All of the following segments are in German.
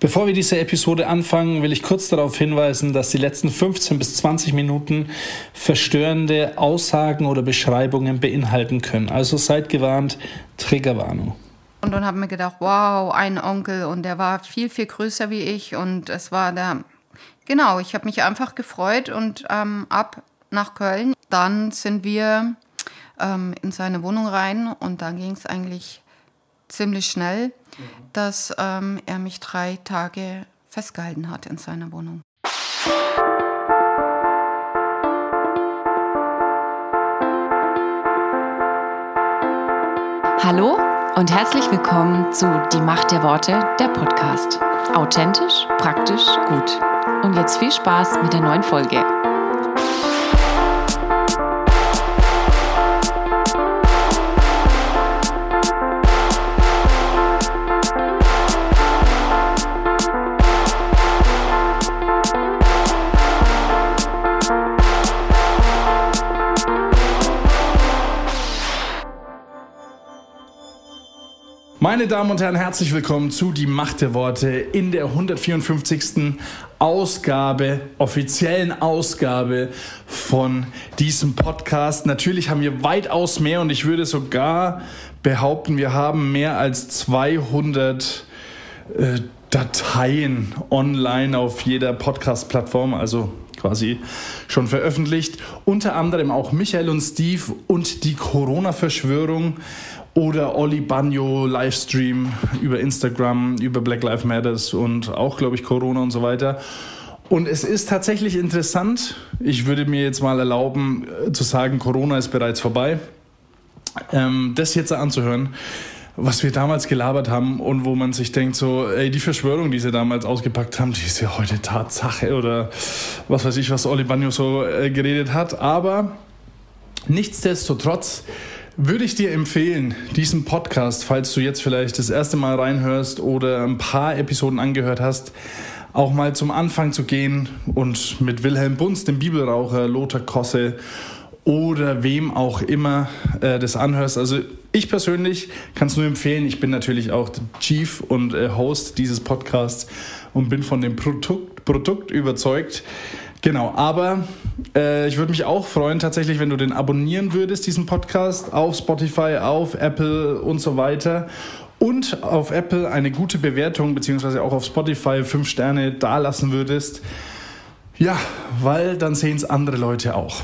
Bevor wir diese Episode anfangen, will ich kurz darauf hinweisen, dass die letzten 15 bis 20 Minuten verstörende Aussagen oder Beschreibungen beinhalten können. Also seid gewarnt, Triggerwarnung. Und dann haben wir gedacht, wow, ein Onkel und der war viel, viel größer wie ich und es war da, genau, ich habe mich einfach gefreut und ähm, ab nach Köln. Dann sind wir ähm, in seine Wohnung rein und dann ging es eigentlich ziemlich schnell, dass ähm, er mich drei Tage festgehalten hat in seiner Wohnung. Hallo und herzlich willkommen zu Die Macht der Worte, der Podcast. Authentisch, praktisch, gut. Und jetzt viel Spaß mit der neuen Folge. Meine Damen und Herren, herzlich willkommen zu Die Macht der Worte in der 154. Ausgabe, offiziellen Ausgabe von diesem Podcast. Natürlich haben wir weitaus mehr und ich würde sogar behaupten, wir haben mehr als 200 äh, Dateien online auf jeder Podcast-Plattform, also quasi schon veröffentlicht. Unter anderem auch Michael und Steve und die Corona-Verschwörung oder Olli Bagno Livestream über Instagram, über Black Lives Matters und auch, glaube ich, Corona und so weiter. Und es ist tatsächlich interessant. Ich würde mir jetzt mal erlauben äh, zu sagen, Corona ist bereits vorbei. Ähm, das jetzt anzuhören, was wir damals gelabert haben und wo man sich denkt, so, ey, die Verschwörung, die sie damals ausgepackt haben, die ist ja heute Tatsache oder was weiß ich, was Olli Bagno so äh, geredet hat. Aber nichtsdestotrotz würde ich dir empfehlen, diesen Podcast, falls du jetzt vielleicht das erste Mal reinhörst oder ein paar Episoden angehört hast, auch mal zum Anfang zu gehen und mit Wilhelm Bunz, dem Bibelraucher, Lothar Kosse oder wem auch immer äh, das anhörst. Also ich persönlich kann es nur empfehlen. Ich bin natürlich auch Chief und äh, Host dieses Podcasts und bin von dem Produkt, Produkt überzeugt. Genau, aber äh, ich würde mich auch freuen, tatsächlich, wenn du den abonnieren würdest, diesen Podcast, auf Spotify, auf Apple und so weiter. Und auf Apple eine gute Bewertung, beziehungsweise auch auf Spotify fünf Sterne dalassen würdest. Ja, weil dann sehen es andere Leute auch.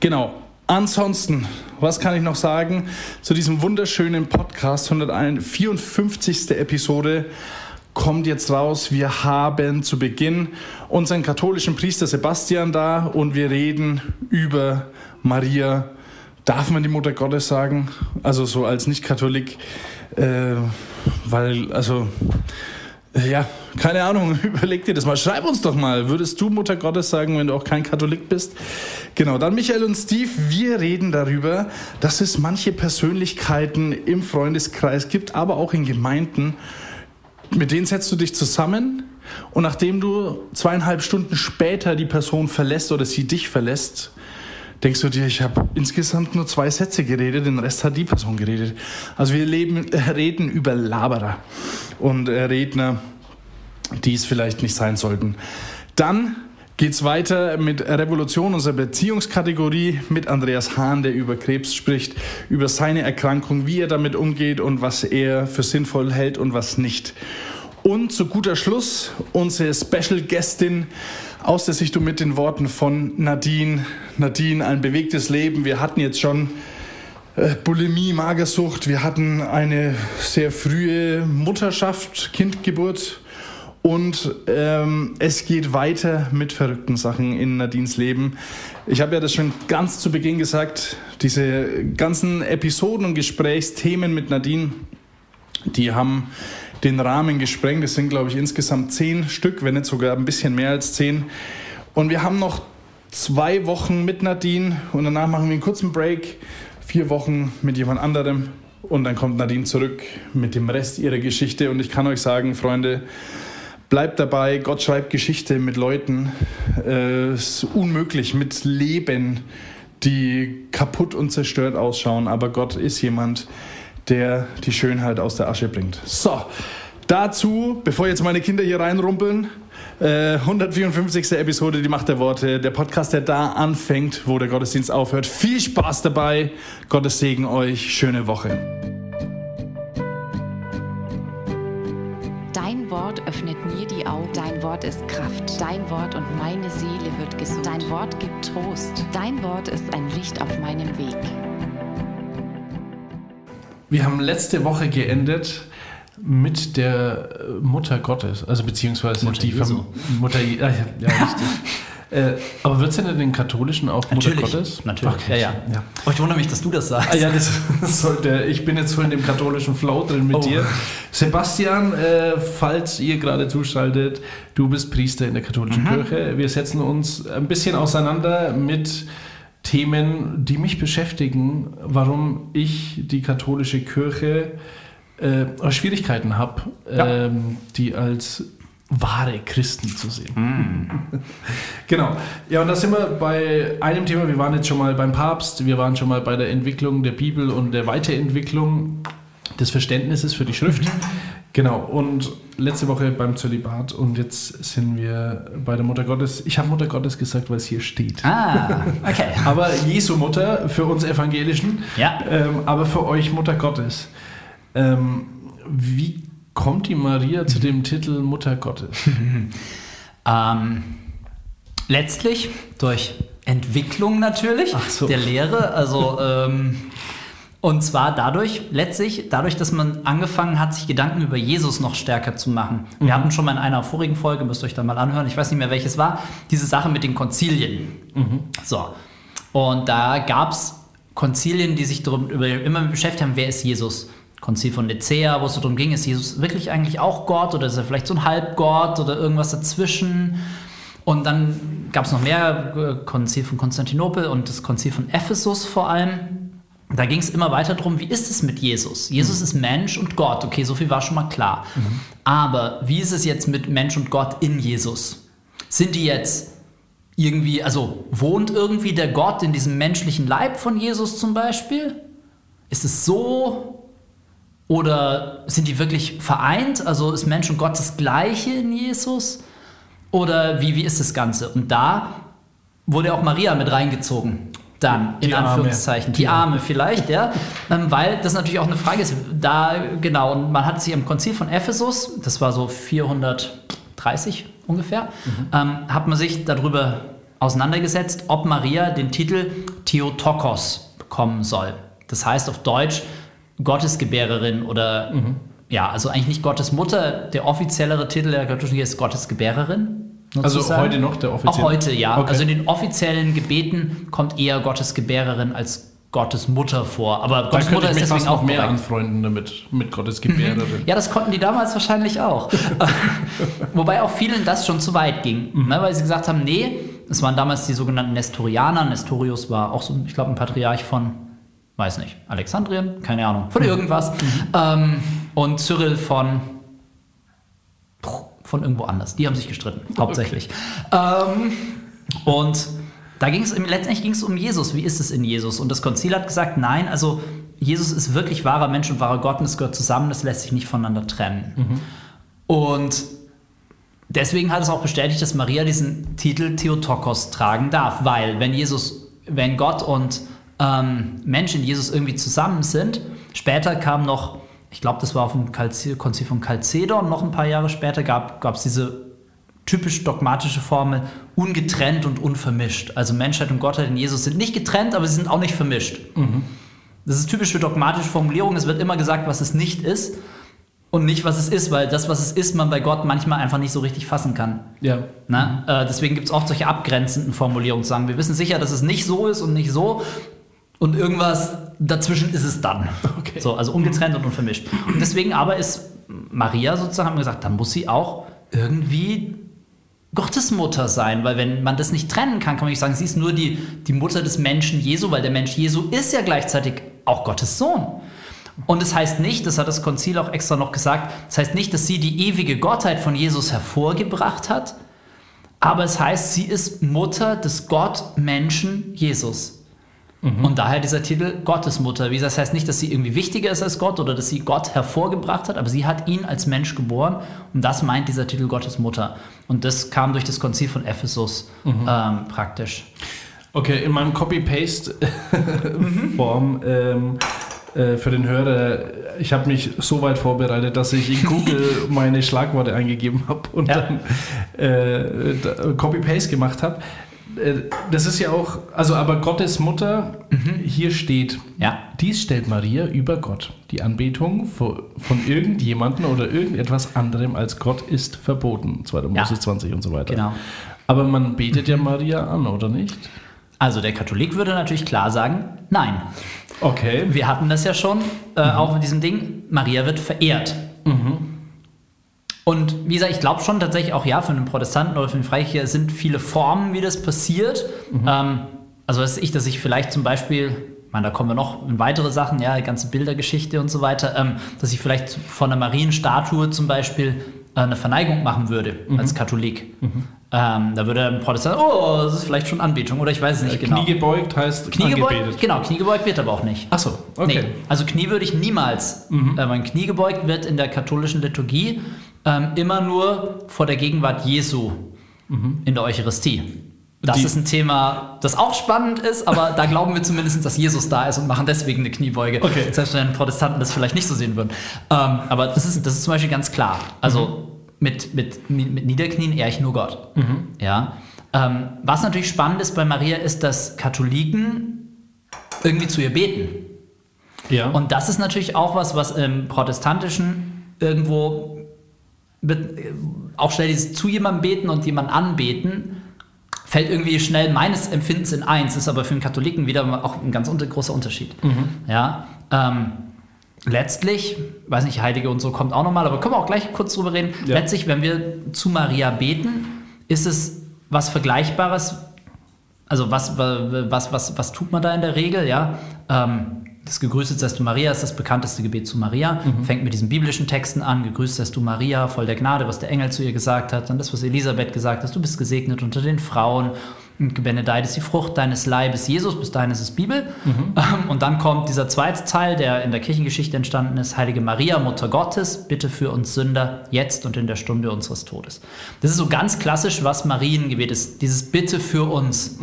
Genau. Ansonsten, was kann ich noch sagen zu diesem wunderschönen Podcast, 154. Episode? kommt jetzt raus, wir haben zu Beginn unseren katholischen Priester Sebastian da und wir reden über Maria. Darf man die Mutter Gottes sagen? Also so als Nicht-Katholik, äh, weil, also, ja, keine Ahnung, überleg dir das mal. Schreib uns doch mal, würdest du Mutter Gottes sagen, wenn du auch kein Katholik bist? Genau, dann Michael und Steve, wir reden darüber, dass es manche Persönlichkeiten im Freundeskreis gibt, aber auch in Gemeinden, mit denen setzt du dich zusammen und nachdem du zweieinhalb Stunden später die Person verlässt oder sie dich verlässt, denkst du dir, ich habe insgesamt nur zwei Sätze geredet, den Rest hat die Person geredet. Also wir leben, äh, reden über Laberer und äh, Redner, die es vielleicht nicht sein sollten. Dann geht es weiter mit Revolution, unserer Beziehungskategorie, mit Andreas Hahn, der über Krebs spricht, über seine Erkrankung, wie er damit umgeht und was er für sinnvoll hält und was nicht. Und zu guter Schluss unsere Special Guestin aus der Sichtung mit den Worten von Nadine. Nadine, ein bewegtes Leben. Wir hatten jetzt schon äh, Bulimie, Magersucht. Wir hatten eine sehr frühe Mutterschaft, Kindgeburt und ähm, es geht weiter mit verrückten Sachen in Nadines Leben. Ich habe ja das schon ganz zu Beginn gesagt, diese ganzen Episoden und Gesprächsthemen mit Nadine, die haben den Rahmen gesprengt. Es sind, glaube ich, insgesamt zehn Stück, wenn nicht sogar ein bisschen mehr als zehn. Und wir haben noch zwei Wochen mit Nadine und danach machen wir einen kurzen Break, vier Wochen mit jemand anderem und dann kommt Nadine zurück mit dem Rest ihrer Geschichte. Und ich kann euch sagen, Freunde, Bleibt dabei, Gott schreibt Geschichte mit Leuten. Äh, es ist unmöglich mit Leben, die kaputt und zerstört ausschauen. Aber Gott ist jemand, der die Schönheit aus der Asche bringt. So, Dazu, bevor jetzt meine Kinder hier reinrumpeln, äh, 154. Episode, die Macht der Worte, der Podcast, der da anfängt, wo der Gottesdienst aufhört. Viel Spaß dabei, Gottes Segen euch, schöne Woche. Dein Wort öffnet mir die Augen. Dein Wort ist Kraft. Dein Wort und meine Seele wird gesund. Dein Wort gibt Trost. Dein Wort ist ein Licht auf meinem Weg. Wir haben letzte Woche geendet mit der Mutter Gottes, also beziehungsweise Mutter die Jesu. Mutter, Je- ja, ja, richtig. äh, aber wird es denn in den katholischen auch Mutter Natürlich, Gottes? natürlich. Okay. Ja, ja. ja. Oh, ich wundere mich, dass du das sagst. Ah, ja, das sollte. Ich bin jetzt so in dem katholischen Flow drin mit Oh. dir. Sebastian, äh, falls ihr gerade zuschaltet, du bist Priester in der katholischen Kirche. Wir setzen uns ein bisschen auseinander mit Themen, die mich beschäftigen, warum ich die katholische Kirche äh, Schwierigkeiten habe, Ja. ähm, die als wahre Christen zu sehen. Genau. Ja, und da sind wir bei einem Thema. Wir waren jetzt schon mal beim Papst, wir waren schon mal bei der Entwicklung der Bibel und der Weiterentwicklung des Verständnisses für die Schrift. Genau. Und letzte Woche beim Zölibat und jetzt sind wir bei der Mutter Gottes. Ich habe Mutter Gottes gesagt, weil es hier steht. Ah, okay. Aber Jesu Mutter für uns Evangelischen, Ja. ähm, aber für euch Mutter Gottes. Ähm, wie kommt die Maria zu dem Titel Mutter Gottes? Ähm, letztlich durch Entwicklung natürlich so. der Lehre. Also, ähm, und zwar dadurch, letztlich, dadurch, dass man angefangen hat, sich Gedanken über Jesus noch stärker zu machen. Wir hatten schon mal in einer vorigen Folge, müsst ihr euch da mal anhören, ich weiß nicht mehr welches war, diese Sache mit den Konzilien. So. Und da gab es Konzilien, die sich darum über, immer beschäftigt haben, wer ist Jesus? Konzil von Nicea, wo es darum ging, ist Jesus wirklich eigentlich auch Gott oder ist er vielleicht so ein Halbgott oder irgendwas dazwischen? Und dann gab es noch mehr, äh, Konzil von Konstantinopel und das Konzil von Ephesus vor allem. Da ging es immer weiter darum, wie ist es mit Jesus? Jesus ist Mensch und Gott, okay, so viel war schon mal klar. Aber wie ist es jetzt mit Mensch und Gott in Jesus? Sind die jetzt irgendwie, also wohnt irgendwie der Gott in diesem menschlichen Leib von Jesus zum Beispiel? Ist es so? Oder sind die wirklich vereint? Also ist Mensch und Gott das Gleiche in Jesus? Oder wie, wie ist das Ganze? Und da wurde auch Maria mit reingezogen. Dann, in Die Arme. Anführungszeichen. Die Arme vielleicht, ja. Ähm, weil das natürlich auch eine Frage ist. Da, genau, und man hat sich im Konzil von Ephesus, das war so 430 ungefähr, ähm, hat man sich darüber auseinandergesetzt, ob Maria den Titel Theotokos bekommen soll. Das heißt auf Deutsch Gottesgebärerin oder ja, also eigentlich nicht Gottes Mutter. Der offiziellere Titel der katholischen Kirche ist Gottesgebärerin. Also heute noch der offizielle? Auch heute, ja. Okay. Also in den offiziellen Gebeten kommt eher Gottesgebärerin als Gottes Mutter vor. Aber Da Gottes Mutter ich ist mich fast deswegen auch mehr korrekt. anfreunden damit, mit Gottes Gebärerin. Ja, das konnten die damals wahrscheinlich auch. Wobei auch vielen das schon zu weit ging, ne, weil sie gesagt haben, nee, es waren damals die sogenannten Nestorianer. Nestorius war auch so, ich glaube, ein Patriarch von, weiß nicht, Alexandrien, keine Ahnung, von irgendwas. Ähm, und Cyril von von irgendwo anders. Die haben sich gestritten, hauptsächlich. Ähm, und da ging es, letztendlich ging es um Jesus. Wie ist es in Jesus? Und das Konzil hat gesagt, nein, also Jesus ist wirklich wahrer Mensch und wahrer Gott und das gehört zusammen, das lässt sich nicht voneinander trennen. Und deswegen hat es auch bestätigt, dass Maria diesen Titel Theotokos tragen darf, weil wenn Jesus, wenn Gott und ähm, Mensch in Jesus irgendwie zusammen sind, später kam noch, ich glaube, das war auf dem Kalzi- Konzil von Chalcedon, noch ein paar Jahre später gab es diese typisch dogmatische Formel, ungetrennt und unvermischt. Also Menschheit und Gottheit in Jesus sind nicht getrennt, aber sie sind auch nicht vermischt. Das ist typisch für dogmatische Formulierungen. Es wird immer gesagt, was es nicht ist und nicht, was es ist, weil das, was es ist, man bei Gott manchmal einfach nicht so richtig fassen kann. Ja. Ne? Äh, deswegen gibt es oft solche abgrenzenden Formulierungen, zu sagen, wir wissen sicher, dass es nicht so ist und nicht so und irgendwas dazwischen ist es dann. Okay. So, also ungetrennt und unvermischt. Und deswegen aber ist Maria sozusagen, gesagt, dann muss sie auch irgendwie Gottesmutter sein, weil wenn man das nicht trennen kann, kann man nicht sagen, sie ist nur die, die Mutter des Menschen Jesu, weil der Mensch Jesu ist ja gleichzeitig auch Gottes Sohn. Und es das heißt nicht, das hat das Konzil auch extra noch gesagt, das heißt nicht, dass sie die ewige Gottheit von Jesus hervorgebracht hat, aber es heißt, sie ist Mutter des Gott-Menschen Jesus. Und daher dieser Titel Gottesmutter. Wie das heißt nicht, dass sie irgendwie wichtiger ist als Gott oder dass sie Gott hervorgebracht hat, aber sie hat ihn als Mensch geboren und das meint dieser Titel Gottesmutter. Und das kam durch das Konzil von Ephesus ähm, praktisch. Okay, in meinem Copy-Paste-Form ähm, äh, für den Hörer, ich habe mich so weit vorbereitet, dass ich in Google meine Schlagworte eingegeben habe und Ja. dann äh, Copy-Paste gemacht habe. Äh, Das ist ja auch, also aber Gottes Mutter, hier steht, Ja. dies stellt Maria über Gott. Die Anbetung von, irgendjemandem oder irgendetwas anderem als Gott ist verboten. 2. Mose Ja. 20 und so weiter. Genau. Aber man betet ja Maria an, oder nicht? Also der Katholik würde natürlich klar sagen, nein. Okay. Wir hatten das ja schon, äh, auch mit diesem Ding, Maria wird verehrt. Und wie gesagt, ich glaube schon tatsächlich auch, ja, für einen Protestanten oder für einen Freikircher sind viele Formen, wie das passiert. Ähm, also weiß ich, dass ich vielleicht zum Beispiel, ich meine, da kommen wir noch in weitere Sachen, ja, die ganze Bildergeschichte und so weiter, ähm, dass ich vielleicht von einer Marienstatue zum Beispiel äh, eine Verneigung machen würde als Katholik. Ähm, da würde ein Protestant, oh, das ist vielleicht schon Anbetung oder ich weiß es nicht genau. Knie gebeugt heißt Knie gebeugt, genau, Knie gebeugt wird aber auch nicht. Ach so, okay. Nee, also Knie würde ich niemals. Äh, mein Knie gebeugt wird in der katholischen Liturgie ähm, immer nur vor der Gegenwart Jesu in der Eucharistie. Das Die- ist ein Thema, das auch spannend ist, aber da glauben wir zumindest, dass Jesus da ist und machen deswegen eine Kniebeuge. Okay. Selbst wenn Protestanten das vielleicht nicht so sehen würden. Ähm, aber das ist, das ist zum Beispiel ganz klar. Also mit, mit, mit Niederknien ehre ich nur Gott. Ja. Ähm, was natürlich spannend ist bei Maria, ist, dass Katholiken irgendwie zu ihr beten. Ja. Und das ist natürlich auch was, was im Protestantischen irgendwo auch schnell dieses zu jemandem beten und jemanden anbeten, fällt irgendwie schnell meines Empfindens in eins, ist aber für einen Katholiken wieder auch ein ganz unter, großer Unterschied. Ja, ähm, letztlich, weiß nicht, Heilige und so kommt auch nochmal, aber können wir auch gleich kurz drüber reden. Ja. Letztlich, wenn wir zu Maria beten, ist es was Vergleichbares also was, was, was, was tut man da in der Regel? Ja, ähm, das Gegrüßet seist du Maria ist das bekannteste Gebet zu Maria. Fängt mit diesen biblischen Texten an. Gegrüßt seist du Maria, voll der Gnade, was der Engel zu ihr gesagt hat. Dann das, was Elisabeth gesagt hat. Du bist gesegnet unter den Frauen. Und gebenedeit ist die Frucht deines Leibes. Jesus, bis dahin ist es Bibel. Ähm, und dann kommt dieser zweite Teil, der in der Kirchengeschichte entstanden ist. Heilige Maria, Mutter Gottes, bitte für uns Sünder, jetzt und in der Stunde unseres Todes. Das ist so ganz klassisch, was Mariengebet ist. Dieses Bitte für uns.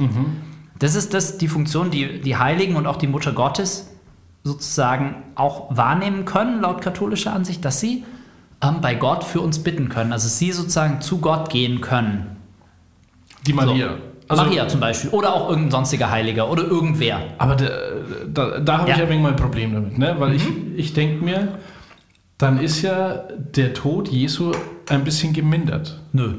Das ist das, die Funktion, die die Heiligen und auch die Mutter Gottes sozusagen auch wahrnehmen können, laut katholischer Ansicht, dass sie ähm, bei Gott für uns bitten können. Also sie sozusagen zu Gott gehen können. die Maria. Also, Maria zum Beispiel. Oder auch irgendein sonstiger Heiliger oder irgendwer. Aber da, da, da habe ich Ja. ein wenig mal ein Problem damit, ne? weil ich, Mhm. ich denke mir, dann ist ja der Tod Jesu ein bisschen gemindert. Nö.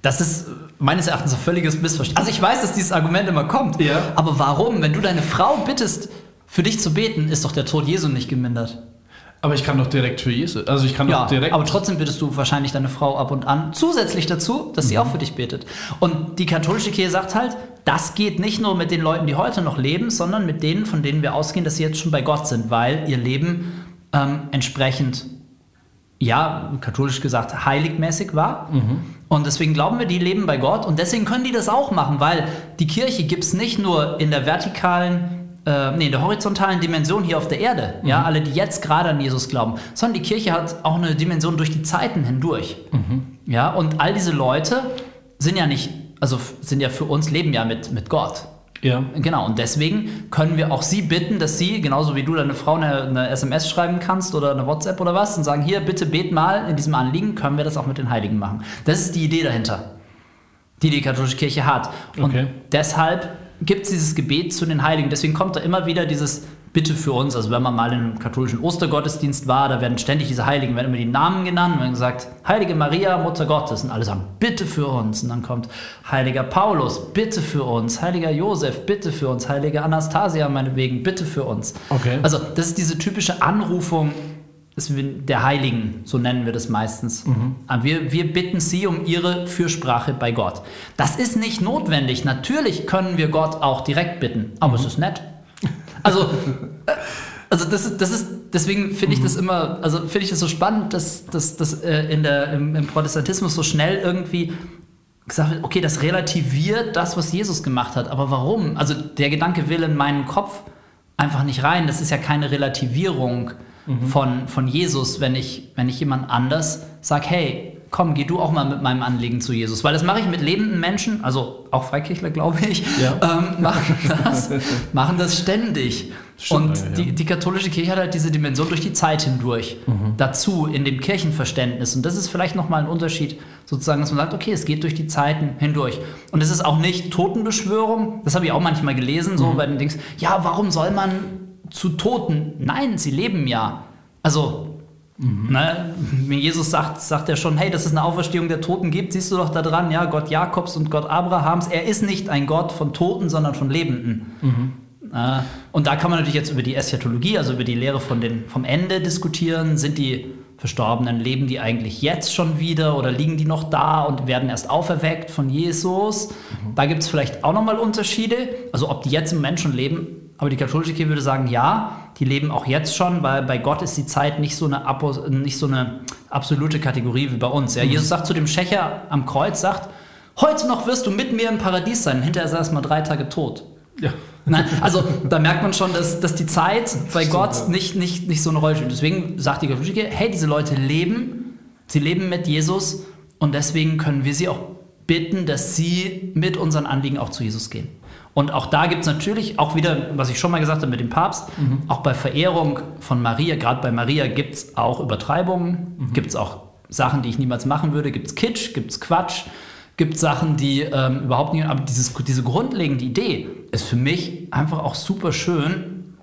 Das ist meines Erachtens ein völliges Missverständnis. Also ich weiß, dass dieses Argument immer kommt. Ja. Aber warum? Wenn du deine Frau bittest, für dich zu beten, ist doch der Tod Jesu nicht gemindert. Aber ich kann doch direkt für Jesus, also ich kann Ja, doch direkt... aber trotzdem bittest du wahrscheinlich deine Frau ab und an zusätzlich dazu, dass Mhm. sie auch für dich betet. Und die katholische Kirche sagt halt, das geht nicht nur mit den Leuten, die heute noch leben, sondern mit denen, von denen wir ausgehen, dass sie jetzt schon bei Gott sind, weil ihr Leben ähm, entsprechend, ja, katholisch gesagt, heiligmäßig war. Mhm. Und deswegen glauben wir, die leben bei Gott und deswegen können die das auch machen, weil die Kirche gibt es nicht nur in der vertikalen äh, nee, in der horizontalen Dimension hier auf der Erde, ja, alle, die jetzt gerade an Jesus glauben, sondern die Kirche hat auch eine Dimension durch die Zeiten hindurch. Ja, und all diese Leute sind ja nicht, also sind ja für uns, leben ja mit, mit Gott. ja. Genau, und deswegen können wir auch sie bitten, dass sie, genauso wie du deine Frau eine, eine SMS schreiben kannst oder eine WhatsApp oder was, und sagen, hier, bitte bet mal in diesem Anliegen, können wir das auch mit den Heiligen machen. Das ist die Idee dahinter, die die katholische Kirche hat. Und Okay. deshalb gibt es dieses Gebet zu den Heiligen. Deswegen kommt da immer wieder dieses Bitte für uns. Also wenn man mal in einem katholischen Ostergottesdienst war, da werden ständig diese Heiligen, werden immer die Namen genannt, und dann gesagt, Heilige Maria, Mutter Gottes. Und alle sagen, bitte für uns. Und dann kommt Heiliger Paulus, bitte für uns. Heiliger Josef, bitte für uns. Heilige Anastasia, meinetwegen, bitte für uns. Okay. Also das ist diese typische Anrufung der Heiligen, so nennen wir das meistens. Aber Wir, wir bitten sie um ihre Fürsprache bei Gott. Das ist nicht notwendig. Natürlich können wir Gott auch direkt bitten, aber es ist nett. Also, äh, also das ist, das ist deswegen finde ich das immer, also finde ich das so spannend, dass, dass, dass äh, in der, im, im Protestantismus so schnell irgendwie gesagt wird, okay, das relativiert das, was Jesus gemacht hat. Aber warum? Also der Gedanke will in meinen Kopf einfach nicht rein. Das ist ja keine Relativierung von, von Jesus, wenn ich, wenn ich jemand anders sage, hey, komm, geh du auch mal mit meinem Anliegen zu Jesus. Weil das mache ich mit lebenden Menschen, also auch Freikirchler, glaube ich, Ja. ähm, machen, das, machen das ständig. Stimmt, Und ja, ja. die, die katholische Kirche hat halt diese Dimension durch die Zeit hindurch dazu in dem Kirchenverständnis. Und das ist vielleicht nochmal ein Unterschied, sozusagen, dass man sagt, okay, es geht durch die Zeiten hindurch. Und es ist auch nicht Totenbeschwörung, das habe ich auch manchmal gelesen, so bei den Dings, ja, warum soll man zu Toten? Nein, sie leben ja. Also, ne, wenn Jesus sagt, sagt er schon, hey, dass es eine Auferstehung der Toten gibt, siehst du doch da dran, ja, Gott Jakobs und Gott Abrahams, er ist nicht ein Gott von Toten, sondern von Lebenden. Äh, Und da kann man natürlich jetzt über die Eschatologie, also über die Lehre von den, vom Ende diskutieren. Sind die Verstorbenen, leben die eigentlich jetzt schon wieder oder liegen die noch da und werden erst auferweckt von Jesus? Da gibt es vielleicht auch nochmal Unterschiede. Also ob die jetzt im Moment schon leben. Aber die katholische Kirche würde sagen, ja, die leben auch jetzt schon, weil bei Gott ist die Zeit nicht so eine, nicht so eine absolute Kategorie wie bei uns. Ja, Jesus sagt zu dem Schächer am Kreuz, sagt, heute noch wirst du mit mir im Paradies sein. Hinterher ist er erst mal drei Tage tot. Ja. Nein, also da merkt man schon, dass, dass die Zeit bei Gott nicht, nicht, nicht so eine Rolle spielt. Deswegen sagt die katholische Kirche, hey, diese Leute leben, sie leben mit Jesus und deswegen können wir sie auch bitten, dass sie mit unseren Anliegen auch zu Jesus gehen. Und auch da gibt es natürlich auch wieder, was ich schon mal gesagt habe mit dem Papst, auch bei Verehrung von Maria, gerade bei Maria gibt es auch Übertreibungen, gibt es auch Sachen, die ich niemals machen würde, gibt es Kitsch, gibt es Quatsch, gibt Sachen, die ähm, überhaupt nicht, aber dieses, diese grundlegende Idee ist für mich einfach auch super schön,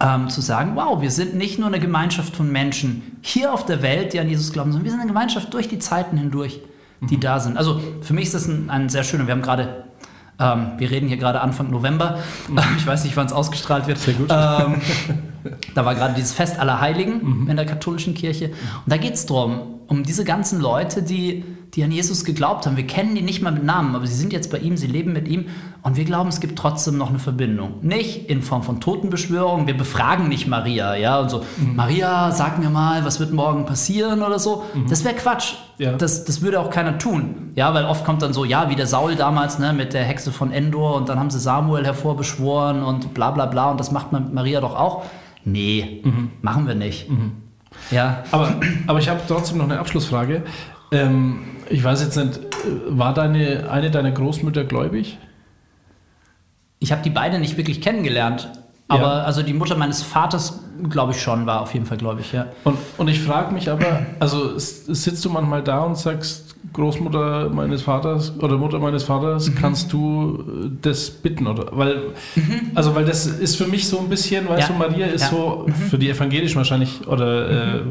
ähm, zu sagen, wow, wir sind nicht nur eine Gemeinschaft von Menschen hier auf der Welt, die an Jesus glauben, sondern wir sind eine Gemeinschaft durch die Zeiten hindurch, die da sind. Also für mich ist das ein, ein sehr schöner, wir haben gerade, ähm, wir reden hier gerade Anfang November, ich weiß nicht, wann es ausgestrahlt wird. Sehr gut. Ähm, da war gerade dieses Fest aller Heiligen in der katholischen Kirche. Und da geht es darum, um diese ganzen Leute, die, die an Jesus geglaubt haben. Wir kennen die nicht mal mit Namen, aber sie sind jetzt bei ihm, sie leben mit ihm. Und wir glauben, es gibt trotzdem noch eine Verbindung. Nicht in Form von Totenbeschwörung. Wir befragen nicht Maria, ja, und so, Maria, sag mir mal, was wird morgen passieren oder so. Das wäre Quatsch. Ja. Das, das würde auch keiner tun. Ja, weil oft kommt dann so, ja, wie der Saul damals, ne, mit der Hexe von Endor und dann haben sie Samuel hervorbeschworen und bla bla bla und das macht man mit Maria doch auch. Nee, machen wir nicht. Ja. Aber, aber ich habe trotzdem noch eine Abschlussfrage. Ähm, ich weiß jetzt nicht, äh, war deine, eine deiner Großmütter gläubig? Ich habe die beide nicht wirklich kennengelernt. Aber Ja. also die Mutter meines Vaters, glaube ich schon, war auf jeden Fall gläubig, ja. Und, und ich frage mich aber, also sitzt du manchmal da und sagst, Großmutter meines Vaters oder Mutter meines Vaters, kannst du äh, das bitten? Oder? Weil, also, weil das ist für mich so ein bisschen, weißt Ja. du, Maria ist Ja. so für die Evangelischen wahrscheinlich oder äh,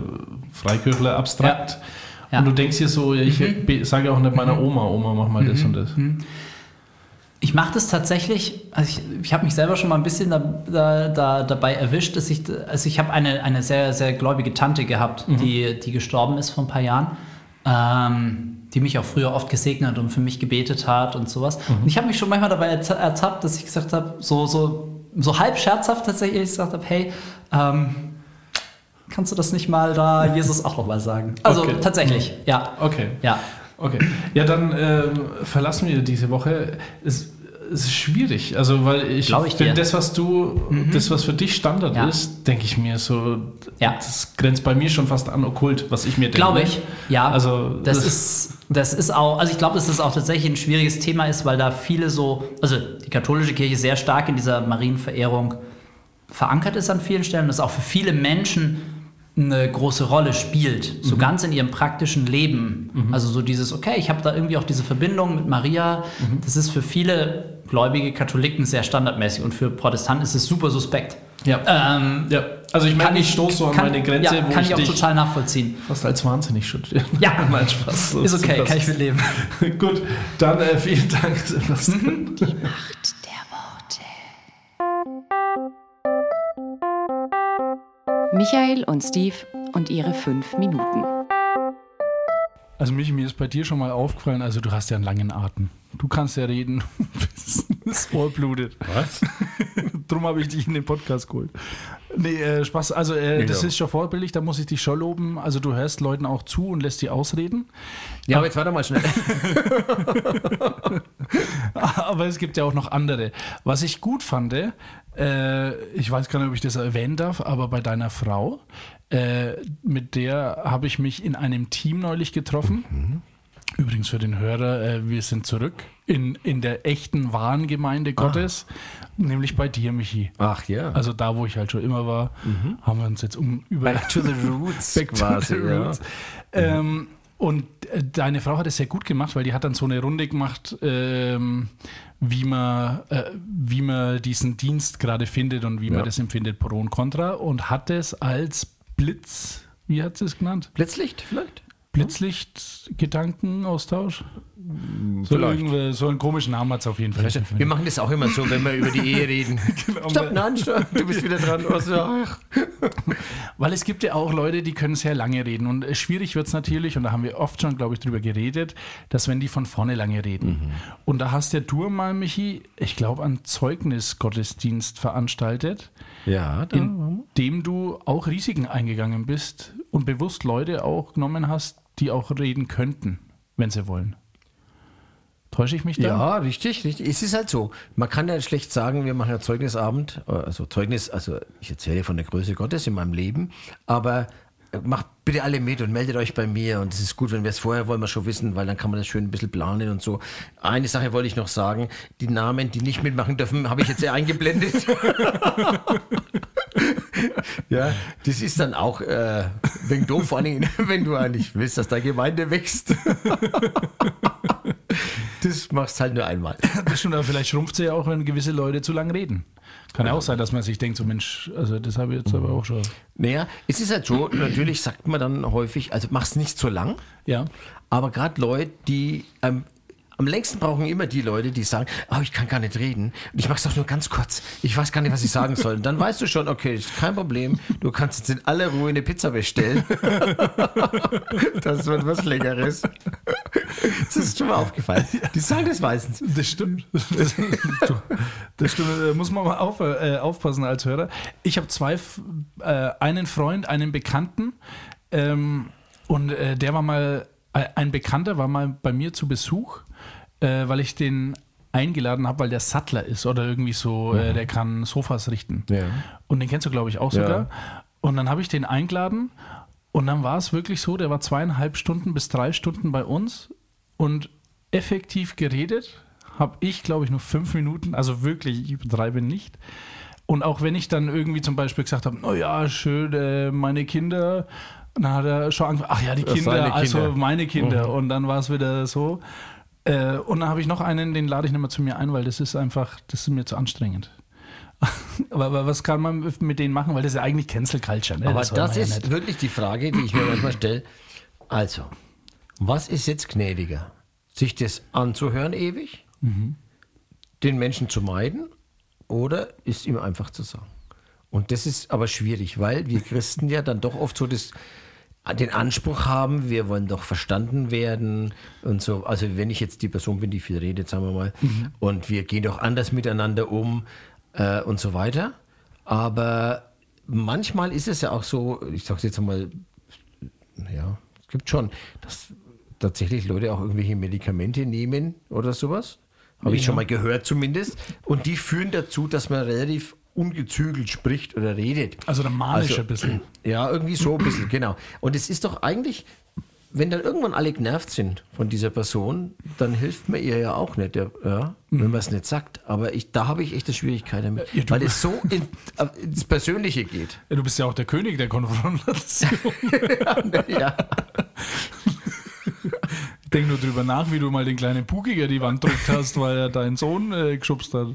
Freikirchler abstrakt. Ja. Und du denkst hier so, ich be- sage auch nicht meiner Oma, Oma, mach mal das und das. Ich mache das tatsächlich, also ich, ich habe mich selber schon mal ein bisschen da, da, da, dabei erwischt, dass ich, also ich habe eine, eine sehr, sehr gläubige Tante gehabt, die, die gestorben ist vor ein paar Jahren, ähm, die mich auch früher oft gesegnet und für mich gebetet hat und sowas. Und ich habe mich schon manchmal dabei erta- ertappt, dass ich gesagt habe, so, so, so halb scherzhaft tatsächlich gesagt habe, hey, ähm, kannst du das nicht mal da Jesus auch noch mal sagen? Also Okay. tatsächlich, ja. Okay. Ja. Okay. Ja, dann ähm, verlassen wir diese Woche. Es, es ist schwierig, also weil ich, ich finde, dir. das, was du, das, was für dich Standard Ja. ist, denke ich mir so, Ja. das grenzt bei mir schon fast an okkult, was ich mir denke. Glaube ich, ja. Also das, ist, das ist auch, also ich glaube, dass das auch tatsächlich ein schwieriges Thema ist, weil da viele so, also die katholische Kirche sehr stark in dieser Marienverehrung verankert ist an vielen Stellen, das auch für viele Menschen eine große Rolle spielt, so ganz in ihrem praktischen Leben. Also so dieses, okay, ich habe da irgendwie auch diese Verbindung mit Maria, das ist für viele gläubige Katholiken sehr standardmäßig und für Protestanten ist es super suspekt. Ja. Ähm, ja. Also ich merke, ich stoße so an kann, meine Grenze, ja, wo kann ich ich auch total nachvollziehen. fast als wahnsinnig studiere. Ja. Nein, Spaß. So Ist okay, kann ich mitleben. Gut, dann äh, vielen Dank, Sebastian. Macht Michael und Steve und ihre fünf Minuten. Also Michi, mir ist bei dir schon mal aufgefallen, also du hast ja einen langen Atem. Du kannst ja reden, bis das Ohr blutet. Was? Drum habe ich dich in den Podcast geholt. Nee, äh, Spaß. Also, äh, das ist schon vorbildlich, da muss ich dich schon loben. Also, du hörst Leuten auch zu und lässt die ausreden. Ja, aber jetzt warte mal schnell. Aber es gibt ja auch noch andere. Was ich gut fand, äh, ich weiß gar nicht, ob ich das erwähnen darf, aber bei deiner Frau, äh, mit der habe ich mich in einem Team neulich getroffen. Übrigens für den Hörer, äh, wir sind zurück in, in der echten, wahren Gemeinde Gottes, nämlich bei dir, Michi. Ach ja. Also da, wo ich halt schon immer war, haben wir uns jetzt um über Back to the roots Back to quasi. the ja. roots. Ähm, und äh, deine Frau hat es sehr gut gemacht, weil die hat dann so eine Runde gemacht, ähm, wie, man, äh, wie man diesen Dienst gerade findet und wie Ja. man das empfindet, Pro und Contra, und hat es als Blitz, wie hat sie es genannt? Blitzlicht vielleicht? Blitzlicht-Gedankenaustausch? So, so einen komischen Namen hat es auf jeden Fall. Wir machen das auch immer so, wenn wir über die Ehe reden. Genau. Stopp, nein, stopp, du bist wieder dran. Ach. Weil es gibt ja auch Leute, die können sehr lange reden. Und schwierig wird es natürlich, und da haben wir oft schon, glaube ich, drüber geredet, dass wenn die von vorne lange reden. Und da hast ja du mal, Michi, ich glaube, einen Zeugnisgottesdienst veranstaltet, Ja, da. in dem du auch Risiken eingegangen bist und bewusst Leute auch genommen hast, die auch reden könnten, wenn sie wollen. Täusche ich mich da? Ja, richtig, richtig. Es ist halt so. Man kann ja schlecht sagen, wir machen ja Zeugnisabend, äh, also Zeugnis, also ich erzähle von der Größe Gottes in meinem Leben, aber äh, macht bitte alle mit und meldet euch bei mir und es ist gut, wenn wir es vorher wollen wir schon wissen, weil dann kann man das schön ein bisschen planen und so. Eine Sache wollte ich noch sagen, die Namen, die nicht mitmachen dürfen, habe ich jetzt ja eingeblendet. ja, das ist dann auch äh, wegen doof, vor allem, wenn du eigentlich willst, dass deine Gemeinde wächst. das machst halt nur einmal. Das stimmt, aber vielleicht schrumpft sie ja auch, wenn gewisse Leute zu lang reden. Kann ja auch sein, dass man sich denkt, so Mensch, also das habe ich jetzt aber auch schon. Naja, es ist halt so, natürlich sagt man dann häufig, also mach's nicht so lang, Ja. aber gerade Leute, die ähm, am längsten brauchen immer die Leute, die sagen, oh, ich kann gar nicht reden und ich mach's doch nur ganz kurz. Ich weiß gar nicht, was ich sagen soll. Und dann weißt du schon, okay, ist kein Problem. Du kannst jetzt in aller Ruhe eine Pizza bestellen. das wird was Leckeres. Das ist schon mal aufgefallen. Die sagen das meistens. Das stimmt. Das, das stimmt. Da muss man mal auf, äh, aufpassen als Hörer. Ich habe zwei, äh, einen Freund, einen Bekannten. Ähm, und äh, der war mal, äh, ein Bekannter war mal bei mir zu Besuch, äh, weil ich den eingeladen habe, weil der Sattler ist oder irgendwie so, äh, der kann Sofas richten. Ja. Und den kennst du, glaube ich, auch Ja. sogar. Und dann habe ich den eingeladen und dann war es wirklich so, der war zweieinhalb Stunden bis drei Stunden bei uns und effektiv geredet habe ich, glaube ich, nur fünf Minuten, also wirklich, ich übertreibe nicht. Und auch wenn ich dann irgendwie zum Beispiel gesagt habe, oh ja, schön, äh, meine Kinder, dann hat er schon angefangen, ach ja, die Kinder, seine also Kinder. meine Kinder. Und dann war es wieder so. Äh, und dann habe ich noch einen, den lade ich nicht mehr zu mir ein, weil das ist einfach, das ist mir zu anstrengend. aber, aber was kann man mit denen machen? Weil das ist ja eigentlich Cancel Culture. Ne? Aber das ja ist nicht. wirklich die Frage, die ich mir manchmal stelle. Also, was ist jetzt gnädiger? Sich das anzuhören ewig? Den Menschen zu meiden? Oder ist ihm einfach zu sagen? Und das ist aber schwierig, weil wir Christen ja dann doch oft so das, den Anspruch haben, wir wollen doch verstanden werden und so. Also wenn ich jetzt die Person bin, die viel redet, sagen wir mal, und wir gehen doch anders miteinander um äh, und so weiter. Aber manchmal ist es ja auch so, ich sage jetzt einmal, ja, es gibt schon, dass tatsächlich Leute auch irgendwelche Medikamente nehmen oder sowas. Habe ich schon mal gehört zumindest. Und die führen dazu, dass man relativ ungezügelt spricht oder redet. Also der manisch Also- ein bisschen. Ja, irgendwie so ein bisschen, genau. Und es ist doch eigentlich, wenn dann irgendwann alle genervt sind von dieser Person, dann hilft man ihr ja auch nicht, ja, ja, wenn man es nicht sagt. Aber ich, da habe ich echt eine Schwierigkeit damit, Ja, weil es so in, äh, ins Persönliche geht. Ja, du bist ja auch der König der Konfrontation. ja. Ich denke nur drüber nach, wie du mal den kleinen Pukiger die Wand drückt hast, weil er deinen Sohn äh, geschubst hat.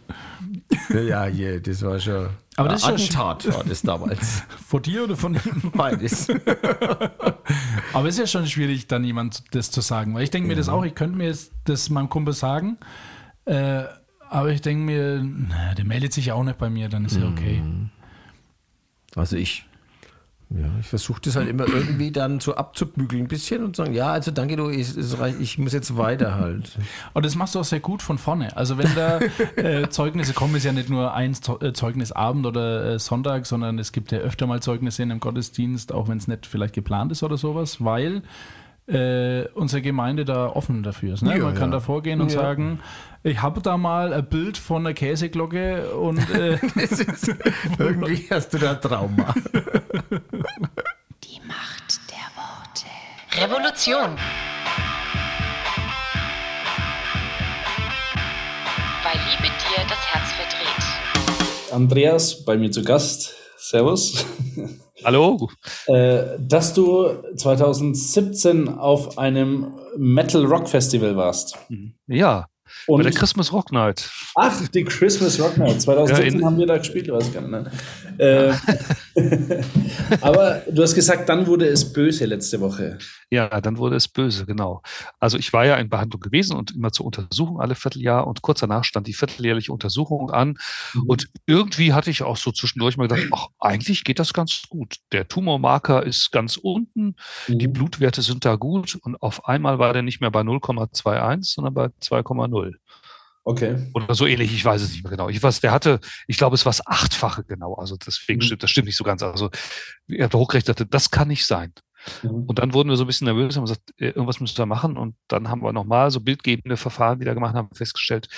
Ja, ja, das war schon. Aber das ist ja Attentat war das damals. Vor dir oder von ihm? Beides. Aber es ist ja schon schwierig, dann jemand das zu sagen. Weil ich denke mir das auch, ich könnte mir jetzt das meinem Kumpel sagen, äh, aber ich denke mir, na, der meldet sich ja auch nicht bei mir, dann ist ja okay. Also ich, Ja, ich versuche das halt immer irgendwie dann so abzubügeln ein bisschen und sagen, ja, also danke, du, ich, ich muss jetzt weiter halt. Und das machst du auch sehr gut von vorne. Also wenn da äh, Zeugnisse kommen, ist ja nicht nur ein äh, Zeugnisabend oder äh, Sonntag, sondern es gibt ja öfter mal Zeugnisse in einem Gottesdienst, auch wenn es nicht vielleicht geplant ist oder sowas, weil äh, unsere Gemeinde da offen dafür ist. Ne? Ja, Man kann ja. da vorgehen und Ja. sagen, ich habe da mal ein Bild von der Käseglocke und äh, Irgendwie hast du da Trauma. Die Macht der Worte. Revolution. Weil Liebe dir das Herz verdreht. Andreas, bei mir zu Gast. Servus. Hallo? Äh, dass du 2017 auf einem Metal Rock Festival warst. Ja, bei Und, der Christmas Rock Night. ach, die Christmas Rock Night. 2017 Ja, haben wir da gespielt, weiß ich gar nicht. Äh, aber du hast gesagt, dann wurde es böse letzte Woche. Ja, dann wurde es böse, genau. Also ich war ja in Behandlung gewesen und immer zur Untersuchung alle Vierteljahr und kurz danach stand die vierteljährliche Untersuchung an und irgendwie hatte ich auch so zwischendurch mal gedacht, ach, eigentlich geht das ganz gut. Der Tumormarker ist ganz unten, die Mhm. Blutwerte sind da gut und auf einmal war der nicht mehr bei 0,21, sondern bei 2,0 Okay. oder so ähnlich, ich weiß es nicht mehr genau. Ich weiß, der hatte, ich glaube, es war das Achtfache genau. Also deswegen Mhm. stimmt, das stimmt nicht so ganz. Also er hat hochgerechnet, das kann nicht sein. Mhm. Und dann wurden wir so ein bisschen nervös, haben gesagt, äh, irgendwas müssen wir machen. Und dann haben wir nochmal so bildgebende Verfahren wieder gemacht, haben festgestellt,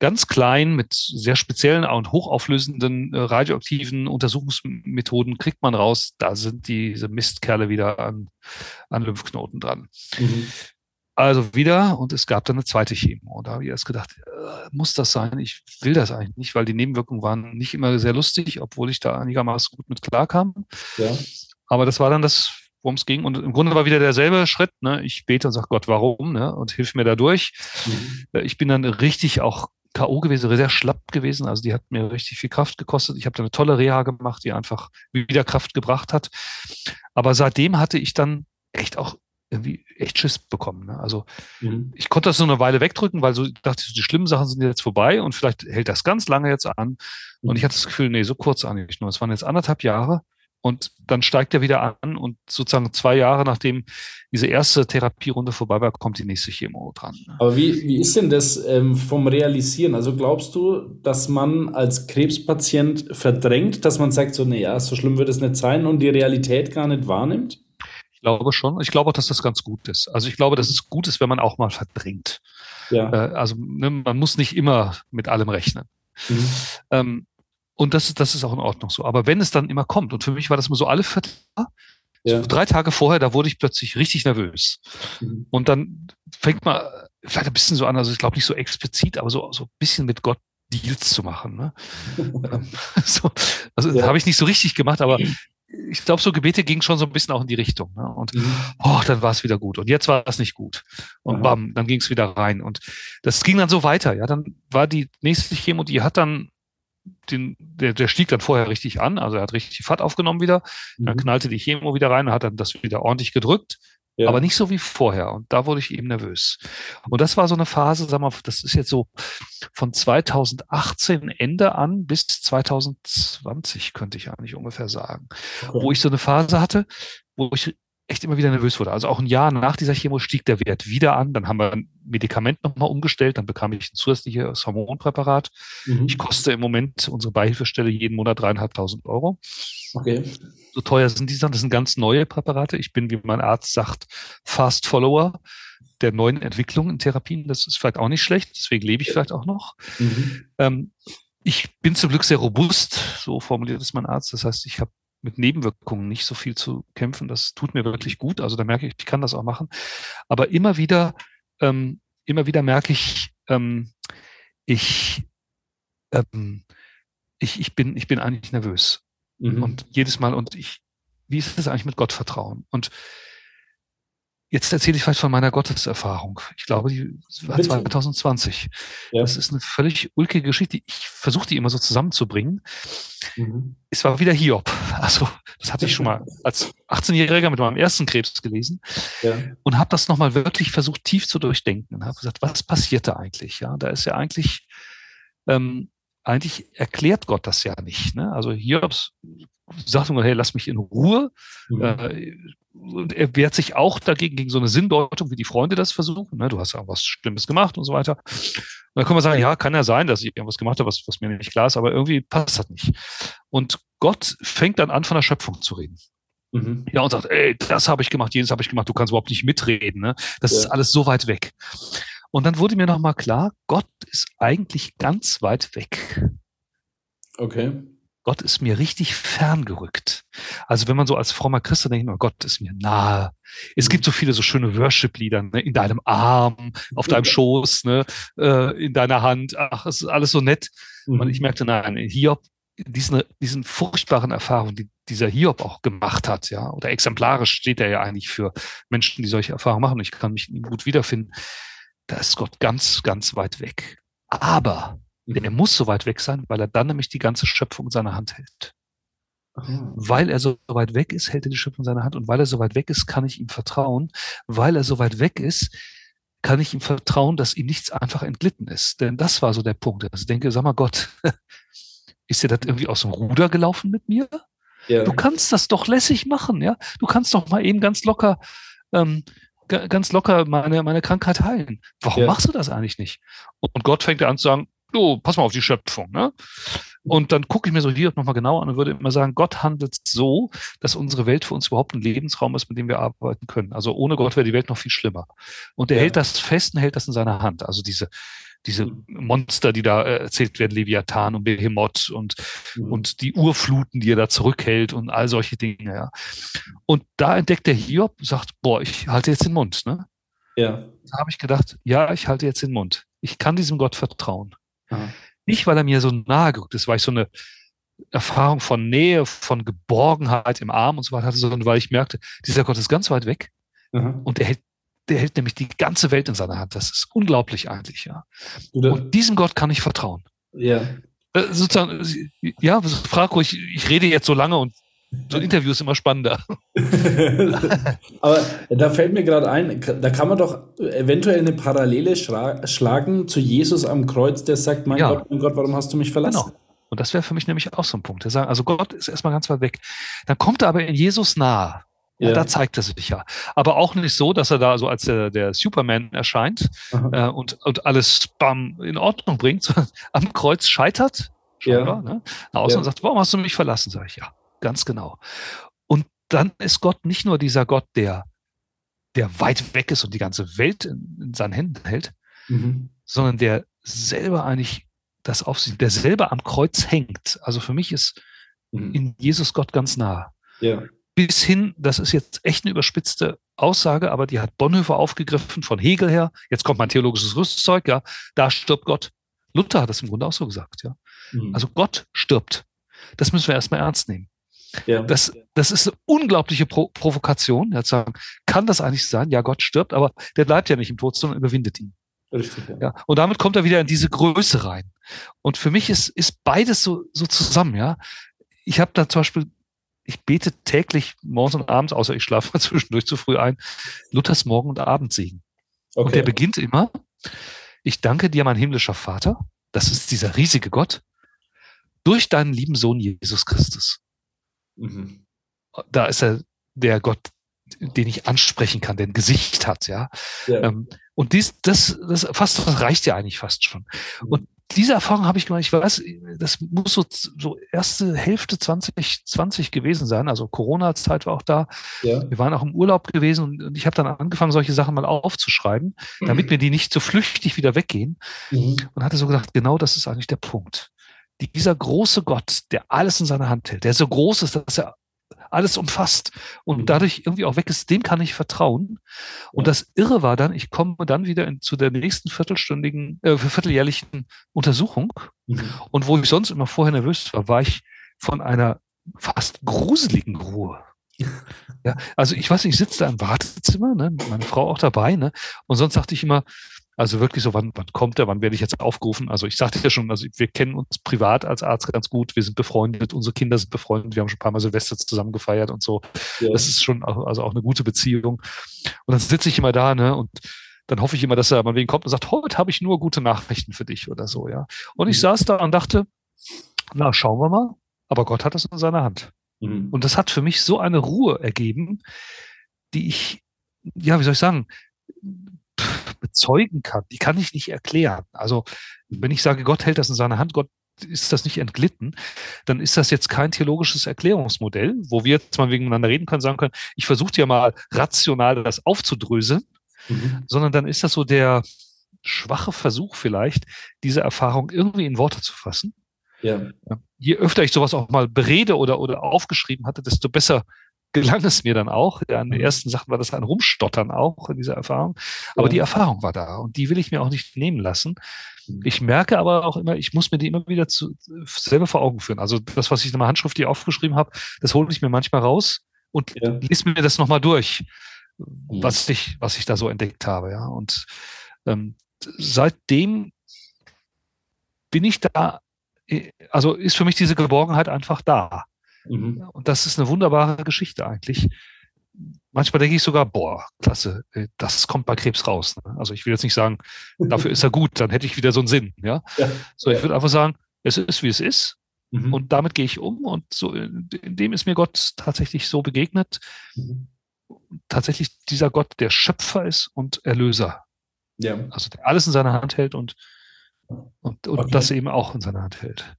ganz klein mit sehr speziellen und hochauflösenden äh, radioaktiven Untersuchungsmethoden kriegt man raus, da sind diese Mistkerle wieder an, an Lymphknoten dran. Mhm. Also wieder und es gab dann eine zweite Chemo. Und da habe ich erst gedacht, äh, muss das sein? Ich will das eigentlich nicht, weil die Nebenwirkungen waren nicht immer sehr lustig, obwohl ich da einigermaßen gut mit klarkam. Ja. Aber das war dann das, worum es ging. Und im Grunde war wieder derselbe Schritt. Ne? Ich bete und sage Gott, warum? Ne? Und hilf mir dadurch. Mhm. Äh, Ich bin dann richtig auch K.O. gewesen, sehr schlapp gewesen. Also die hat mir richtig viel Kraft gekostet. Ich habe da eine tolle Reha gemacht, die einfach wieder Kraft gebracht hat. Aber seitdem hatte ich dann echt auch irgendwie echt Schiss bekommen. Ne? Also Mhm. ich konnte das so eine Weile wegdrücken, weil so ich dachte ich, die schlimmen Sachen sind jetzt vorbei und vielleicht hält das ganz lange jetzt an. Und ich hatte das Gefühl, nee, so kurz eigentlich nur. Es waren jetzt anderthalb Jahre und dann steigt er wieder an und sozusagen zwei Jahre nachdem diese erste Therapierunde vorbei war, kommt die nächste Chemo dran. ne? Aber wie, wie ist denn das ähm, vom Realisieren? Also glaubst du, dass man als Krebspatient verdrängt, dass man sagt, so, naja, so schlimm wird es nicht sein und die Realität gar nicht wahrnimmt? Ich glaube schon. Ich glaube auch, dass das ganz gut ist. Also ich glaube, dass es gut ist, wenn man auch mal verdrängt. Ja. Äh, also ne, man muss nicht immer mit allem rechnen. Mhm. Ähm, und das, ist- das ist auch in Ordnung so. Aber wenn es dann immer kommt, und für mich war das immer so alle Vierteljahr, Ja. so drei Tage vorher, da wurde ich plötzlich richtig nervös. Mhm. Und dann fängt man vielleicht ein bisschen so an, also ich glaube nicht so explizit, aber so, so ein bisschen mit Gott Deals zu machen. Ne? ähm, so, also Ja. habe ich nicht so richtig gemacht, aber ich glaube, so Gebete gingen schon so ein bisschen auch in die Richtung. Ne? Und Mhm. oh, dann war es wieder gut. Und jetzt war es nicht gut. Und Aha. bam, dann ging es wieder rein. Und das ging dann so weiter. Ja, dann war die nächste Chemo, die hat dann den, der, der stieg dann vorher richtig an, also er hat richtig Fahrt aufgenommen wieder, dann Mhm. knallte die Chemo wieder rein und hat dann das wieder ordentlich gedrückt, Ja. aber nicht so wie vorher. Und da wurde ich eben nervös. Und das war so eine Phase, sag mal, das ist jetzt so von 2018 Ende an bis 2020, könnte ich eigentlich ungefähr sagen wo ich so eine Phase hatte, wo ich echt immer wieder nervös wurde. Also auch ein Jahr nach dieser Chemo stieg der Wert wieder an. Dann haben wir ein Medikament nochmal umgestellt. Dann bekam ich ein zusätzliches Hormonpräparat. Mhm. Ich koste im Moment unsere Beihilfestelle jeden Monat dreieinhalbtausend Euro. Okay. So teuer sind die dann. Das sind ganz neue Präparate. Ich bin, wie mein Arzt sagt, Fast Follower der neuen Entwicklungen in Therapien. Das ist vielleicht auch nicht schlecht. Deswegen lebe ich vielleicht auch noch. Mhm. Ähm, ich bin zum Glück sehr robust, so formuliert es mein Arzt. Das heißt, ich habe mit Nebenwirkungen nicht so viel zu kämpfen. Das tut mir wirklich gut. Also da merke ich, ich kann das auch machen. Aber immer wieder, ähm, immer wieder merke ich, ähm, ich, ähm, ich, ich bin, ich bin eigentlich nervös. Mhm. Und jedes Mal, und ich, wie ist es eigentlich mit Gottvertrauen? Und jetzt erzähle ich vielleicht von meiner Gotteserfahrung. Ich glaube, die war Bitte. 2020. ja. Das ist eine völlig ulkige Geschichte. Ich versuche die immer so zusammenzubringen. Mhm. Es war wieder Hiob. Also, das hatte ich schon mal als 18-Jähriger mit meinem ersten Krebs gelesen ja. und habe das nochmal wirklich versucht, tief zu durchdenken und habe gesagt, was passiert da eigentlich? Ja, da ist ja eigentlich ähm, eigentlich erklärt Gott das ja nicht. Ne? Also Hiobs sagt immer, hey, lass mich in Ruhe. Mhm. Äh, und er wehrt sich auch dagegen, gegen so eine Sinndeutung, wie die Freunde das versuchen. Ne? Du hast ja was Schlimmes gemacht und so weiter. Und dann kann man sagen, ja, kann ja sein, dass ich irgendwas gemacht habe, was, was mir nicht klar ist, aber irgendwie passt das nicht. Und Gott fängt dann an, von der Schöpfung zu reden. Mhm. Ja, und sagt, ey, das habe ich gemacht, jenes habe ich gemacht, du kannst überhaupt nicht mitreden. Ne? Das ja. ist alles so weit weg. Und dann wurde mir nochmal klar, Gott ist eigentlich ganz weit weg. Okay. Gott ist mir richtig ferngerückt. Also wenn man so als frommer Christ denkt, oh Gott ist mir nahe. Es mhm. gibt so viele so schöne Worship-Lieder, ne? in deinem Arm, auf deinem Schoß, ne? Äh, in deiner Hand. Ach, es ist alles so nett. Mhm. Und ich merkte, nein, Hiob, diesen, diesen furchtbaren Erfahrungen, die dieser Hiob auch gemacht hat, ja, oder exemplarisch steht er ja eigentlich für Menschen, die solche Erfahrungen machen. Ich kann mich gut wiederfinden. Da ist Gott ganz, ganz weit weg. Aber der muss so weit weg sein, weil er dann nämlich die ganze Schöpfung in seiner Hand hält. Aha. Weil er so weit weg ist, hält er die Schöpfung in seiner Hand. Und weil er so weit weg ist, kann ich ihm vertrauen. Weil er so weit weg ist, kann ich ihm vertrauen, dass ihm nichts einfach entglitten ist. Denn das war so der Punkt. Also ich denke, sag mal Gott, ist dir das irgendwie aus dem Ruder gelaufen mit mir? Ja. Du kannst das doch lässig machen, ja. Du kannst doch mal eben ganz locker, ähm, ganz locker meine, meine Krankheit heilen. Warum ja. machst du das eigentlich nicht? Und Gott fängt an zu sagen, du, pass mal auf die Schöpfung. Ne? Und dann gucke ich mir so hier nochmal genau an und würde immer sagen, Gott handelt so, dass unsere Welt für uns überhaupt ein Lebensraum ist, mit dem wir arbeiten können. Also ohne Gott wäre die Welt noch viel schlimmer. Und er ja. hält das fest und hält das in seiner Hand. Also diese, diese mhm. Monster, die da äh, erzählt werden, Leviathan und Behemoth und, mhm. und die Urfluten, die er da zurückhält und all solche Dinge. Ja. Und da entdeckt der Hiob, sagt, boah, ich halte jetzt den Mund. Ne? Ja. Da habe ich gedacht, ja, ich halte jetzt den Mund. Ich kann diesem Gott vertrauen. Ja. Nicht, weil er mir so nahe gerückt ist, weil ich so eine Erfahrung von Nähe, von Geborgenheit im Arm und so weiter hatte, sondern weil ich merkte, dieser Gott ist ganz weit weg mhm. und er hält, der hält nämlich die ganze Welt in seiner Hand. Das ist unglaublich eigentlich, ja. Oder? Und diesem Gott kann ich vertrauen. Ja. Äh, sozusagen, ja, frag ruhig, ich rede jetzt so lange und so ein Interview ist immer spannender. Aber da fällt mir gerade ein, da kann man doch eventuell eine Parallele schlagen zu Jesus am Kreuz, der sagt, mein ja. Gott, mein Gott, warum hast du mich verlassen? Genau. Und das wäre für mich nämlich auch so ein Punkt. Der sagt, also Gott ist erstmal ganz weit weg. Dann kommt er aber in Jesus nahe. Ja. Da zeigt er sich ja. Aber auch nicht so, dass er da so als der, der Superman erscheint äh, und, und alles bam, in Ordnung bringt, sondern am Kreuz scheitert. Scheinbar, ja. ne? Nach außen ja. und sagt, warum hast du mich verlassen? Sag ich, ja. Ganz genau. Und dann ist Gott nicht nur dieser Gott, der, der weit weg ist und die ganze Welt in, in seinen Händen hält, mhm. sondern der selber eigentlich das auf sich, der selber am Kreuz hängt. Also für mich ist mhm. in Jesus Gott ganz nah. Ja. Bis hin, das ist jetzt echt eine überspitzte Aussage, aber die hat Bonhoeffer aufgegriffen von Hegel her. Jetzt kommt mein theologisches Rüstzeug, ja, da stirbt Gott. Luther hat das im Grunde auch so gesagt, ja. Mhm. Also Gott stirbt. Das müssen wir erstmal ernst nehmen. Ja. Das, das ist eine unglaubliche Pro Provokation. Ja, zu sagen, kann das eigentlich sein? Ja, Gott stirbt, aber der bleibt ja nicht im Tod, sondern überwindet ihn. Richtig, ja. ja. Und damit kommt er wieder in diese Größe rein. Und für mich ist, ist beides so, so zusammen, ja. Ich habe da zum Beispiel, ich bete täglich morgens und abends, außer ich schlafe mal zwischendurch zu früh ein, Luthers Morgen- und Abendsegen. Okay. Und der beginnt immer, ich danke dir, mein himmlischer Vater, das ist dieser riesige Gott, durch deinen lieben Sohn Jesus Christus. Mhm. Da ist er der Gott, den ich ansprechen kann, der ein Gesicht hat, ja. ja. Ähm, und dies, das, das fast das reicht ja eigentlich fast schon. Mhm. Und diese Erfahrung habe ich gemacht, ich weiß, das muss so, so erste Hälfte 2020 gewesen sein, also Corona-Zeit war auch da. Ja. Wir waren auch im Urlaub gewesen und, und ich habe dann angefangen, solche Sachen mal aufzuschreiben, mhm. damit mir die nicht so flüchtig wieder weggehen. Mhm. Und hatte so gedacht, genau das ist eigentlich der Punkt dieser große Gott, der alles in seiner Hand hält, der so groß ist, dass er alles umfasst und mhm. dadurch irgendwie auch weg ist, dem kann ich vertrauen. Und das Irre war dann, ich komme dann wieder in, zu der nächsten viertelstündigen, äh, vierteljährlichen Untersuchung. Mhm. Und wo ich sonst immer vorher nervös war, war ich von einer fast gruseligen Ruhe. ja, also ich weiß nicht, ich sitze da im Wartezimmer, ne, meine Frau auch dabei, ne, und sonst sagte ich immer, also wirklich so, wann, wann kommt er, wann werde ich jetzt aufgerufen? Also ich sagte ja schon, also wir kennen uns privat als Arzt ganz gut, wir sind befreundet, unsere Kinder sind befreundet, wir haben schon ein paar Mal Silvester zusammen gefeiert und so. Ja. Das ist schon auch, also auch eine gute Beziehung. Und dann sitze ich immer da, ne, und dann hoffe ich immer, dass er mal wegen kommt und sagt, heute habe ich nur gute Nachrichten für dich oder so, ja. Und ich mhm. saß da und dachte, na, schauen wir mal. Aber Gott hat es in seiner Hand. Mhm. Und das hat für mich so eine Ruhe ergeben, die ich, ja, wie soll ich sagen, bezeugen kann. Die kann ich nicht erklären. Also, wenn ich sage, Gott hält das in seiner Hand, Gott ist das nicht entglitten, dann ist das jetzt kein theologisches Erklärungsmodell, wo wir jetzt mal miteinander reden können, sagen können, ich versuche dir mal rational das aufzudröseln, Mhm. sondern dann ist das so der schwache Versuch vielleicht, diese Erfahrung irgendwie in Worte zu fassen. Ja. Je öfter ich sowas auch mal berede oder, oder aufgeschrieben hatte, desto besser gelang es mir dann auch. Ja, an den Mhm. ersten Sachen war das ein Rumstottern auch in dieser Erfahrung. Aber Ja. die Erfahrung war da und die will ich mir auch nicht nehmen lassen. Mhm. Ich merke aber auch immer, ich muss mir die immer wieder zu, selber vor Augen führen. Also das, was ich in meiner handschriftlich aufgeschrieben habe, das hole ich mir manchmal raus und Ja. lese mir das nochmal durch, was ich, was ich da so entdeckt habe. Ja. Und ähm, seitdem bin ich da, äh, also ist für mich diese Geborgenheit einfach da. Mhm. Und das ist eine wunderbare Geschichte eigentlich. Manchmal denke ich sogar, boah, klasse, äh, das kommt bei Krebs raus. ne? Also ich will jetzt nicht sagen, dafür ist er gut, dann hätte ich wieder so einen Sinn. Ja? Ja. So, ich würde einfach sagen, es ist, wie es ist. Mhm. Und damit gehe ich um. Und so in in dem ist mir Gott tatsächlich so begegnet. Mhm. Tatsächlich dieser Gott, der Schöpfer ist und Erlöser. Ja. Also der alles in seiner Hand hält und, und, und Okay. das eben auch in seiner Hand hält.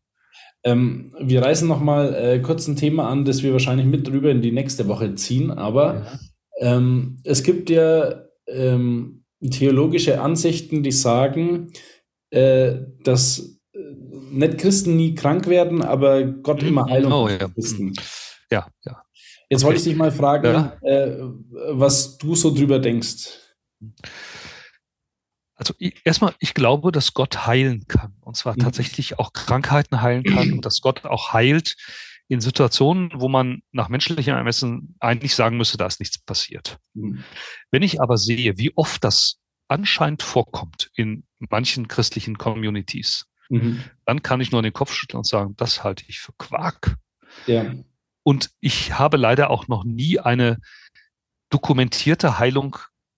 Ähm, wir reißen nochmal äh, kurz ein Thema an, das wir wahrscheinlich mit drüber in die nächste Woche ziehen, aber ähm, es gibt ja ähm, theologische Ansichten, die sagen, äh, dass äh, nicht Christen nie krank werden, aber Gott immer Heilung Oh, für ja. Christen. Ja, ja. Jetzt wollte ich dich mal fragen, Ja. äh, was du so drüber denkst. Also erstmal, ich glaube, dass Gott heilen kann. Und zwar Mhm. tatsächlich auch Krankheiten heilen kann und dass Gott auch heilt in Situationen, wo man nach menschlichem Ermessen eigentlich sagen müsste, da ist nichts passiert. Mhm. Wenn ich aber sehe, wie oft das anscheinend vorkommt in manchen christlichen Communities, Mhm. dann kann ich nur den Kopf schütteln und sagen, das halte ich für Quark. Ja. Und ich habe leider auch noch nie eine dokumentierte Heilung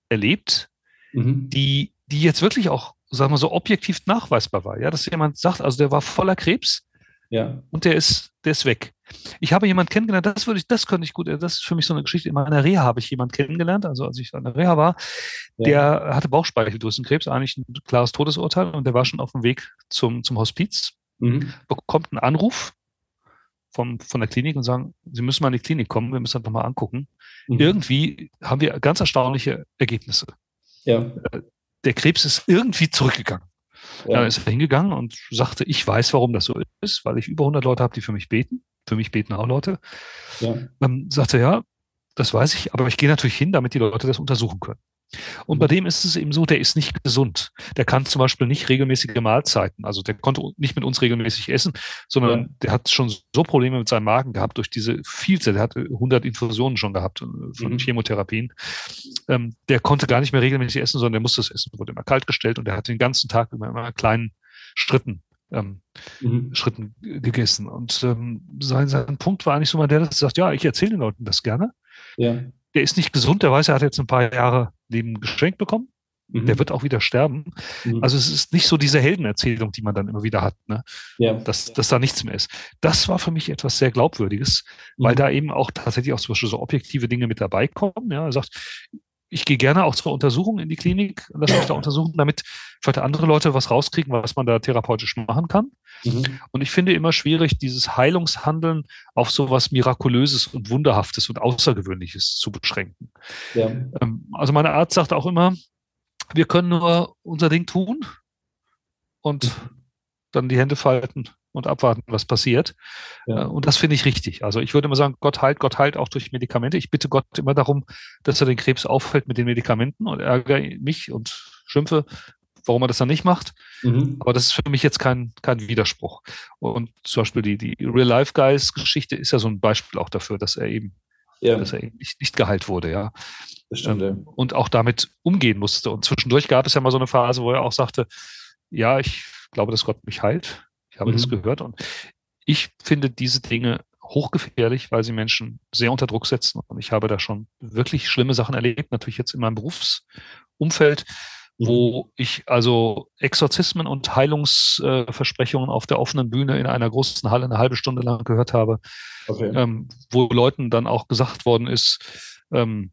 erlebt, Mhm. die, die jetzt wirklich auch, sagen wir so, objektiv nachweisbar war. Ja, dass jemand sagt, also der war voller Krebs Ja. und der ist, der ist weg. Ich habe jemanden kennengelernt, das würde ich, das könnte ich gut, das ist für mich so eine Geschichte. In meiner Reha habe ich jemanden kennengelernt, also als ich an der Reha war, Ja. der hatte Bauchspeicheldrüsenkrebs, eigentlich ein klares Todesurteil und der war schon auf dem Weg zum, zum Hospiz, Mhm. bekommt einen Anruf vom, von der Klinik und sagen, Sie müssen mal in die Klinik kommen, wir müssen das nochmal angucken. Mhm. Irgendwie haben wir ganz erstaunliche Ergebnisse. Ja. Der Krebs ist irgendwie zurückgegangen. Ja. Dann ist er hingegangen und sagte, ich weiß, warum das so ist, weil ich über 100 Leute habe, die für mich beten. Für mich beten auch Leute. Ja. Dann sagte er, ja, das weiß ich, aber ich gehe natürlich hin, damit die Leute das untersuchen können. Und bei dem ist es eben so, der ist nicht gesund. Der kann zum Beispiel nicht regelmäßige Mahlzeiten. Also der konnte nicht mit uns regelmäßig essen, sondern Ja. der hat schon so Probleme mit seinem Magen gehabt durch diese Vielzahl. Der hat 100 Infusionen schon gehabt äh, von Mhm. Chemotherapien. Ähm, der konnte gar nicht mehr regelmäßig essen, sondern der musste das Essen, wurde immer kalt gestellt und der hat den ganzen Tag immer, immer in kleinen Schritten ähm, Mhm. Schritten gegessen. Und ähm, sein, sein Punkt war eigentlich so mal der, dass er sagt, ja, ich erzähle den Leuten das gerne. Ja. Der ist nicht gesund, der weiß, er hat jetzt ein paar Jahre Leben geschenkt bekommen. Mhm. Der wird auch wieder sterben. Mhm. Also es ist nicht so diese Heldenerzählung, die man dann immer wieder hat, ne? ja. dass, dass da nichts mehr ist. Das war für mich etwas sehr Glaubwürdiges, weil Mhm. da eben auch tatsächlich auch zum Beispiel so objektive Dinge mit dabei kommen. Ja, er sagt, ich gehe gerne auch zur Untersuchung in die Klinik, lasse mich da untersuchen, damit vielleicht andere Leute was rauskriegen, was man da therapeutisch machen kann. Mhm. Und ich finde immer schwierig, dieses Heilungshandeln auf so was Mirakulöses und Wunderhaftes und Außergewöhnliches zu beschränken. Ja. Ähm, Also meine Arzt sagt auch immer, wir können nur unser Ding tun und dann die Hände falten und abwarten, was passiert. Ja. Äh, Und das finde ich richtig. Also ich würde immer sagen, Gott heilt, Gott heilt auch durch Medikamente. Ich bitte Gott immer darum, dass er den Krebs auffällt mit den Medikamenten und ärgere mich und schimpfe, warum er das dann nicht macht. Mhm. Aber das ist für mich jetzt kein, kein Widerspruch. Und zum Beispiel die, die Real-Life-Guys-Geschichte ist ja so ein Beispiel auch dafür, dass er eben, Ja, dass er eben nicht, nicht geheilt wurde, ja. das stimmt. Ja. Ähm, und auch damit umgehen musste. Und zwischendurch gab es ja mal so eine Phase, wo er auch sagte, ja, ich glaube, dass Gott mich heilt. Ich habe Mhm. das gehört. Und ich finde diese Dinge hochgefährlich, weil sie Menschen sehr unter Druck setzen. Und ich habe da schon wirklich schlimme Sachen erlebt, natürlich jetzt in meinem Berufsumfeld, wo ich also Exorzismen und Heilungsversprechungen auf der offenen Bühne in einer großen Halle eine halbe Stunde lang gehört habe, Okay. ähm, wo Leuten dann auch gesagt worden ist, ähm,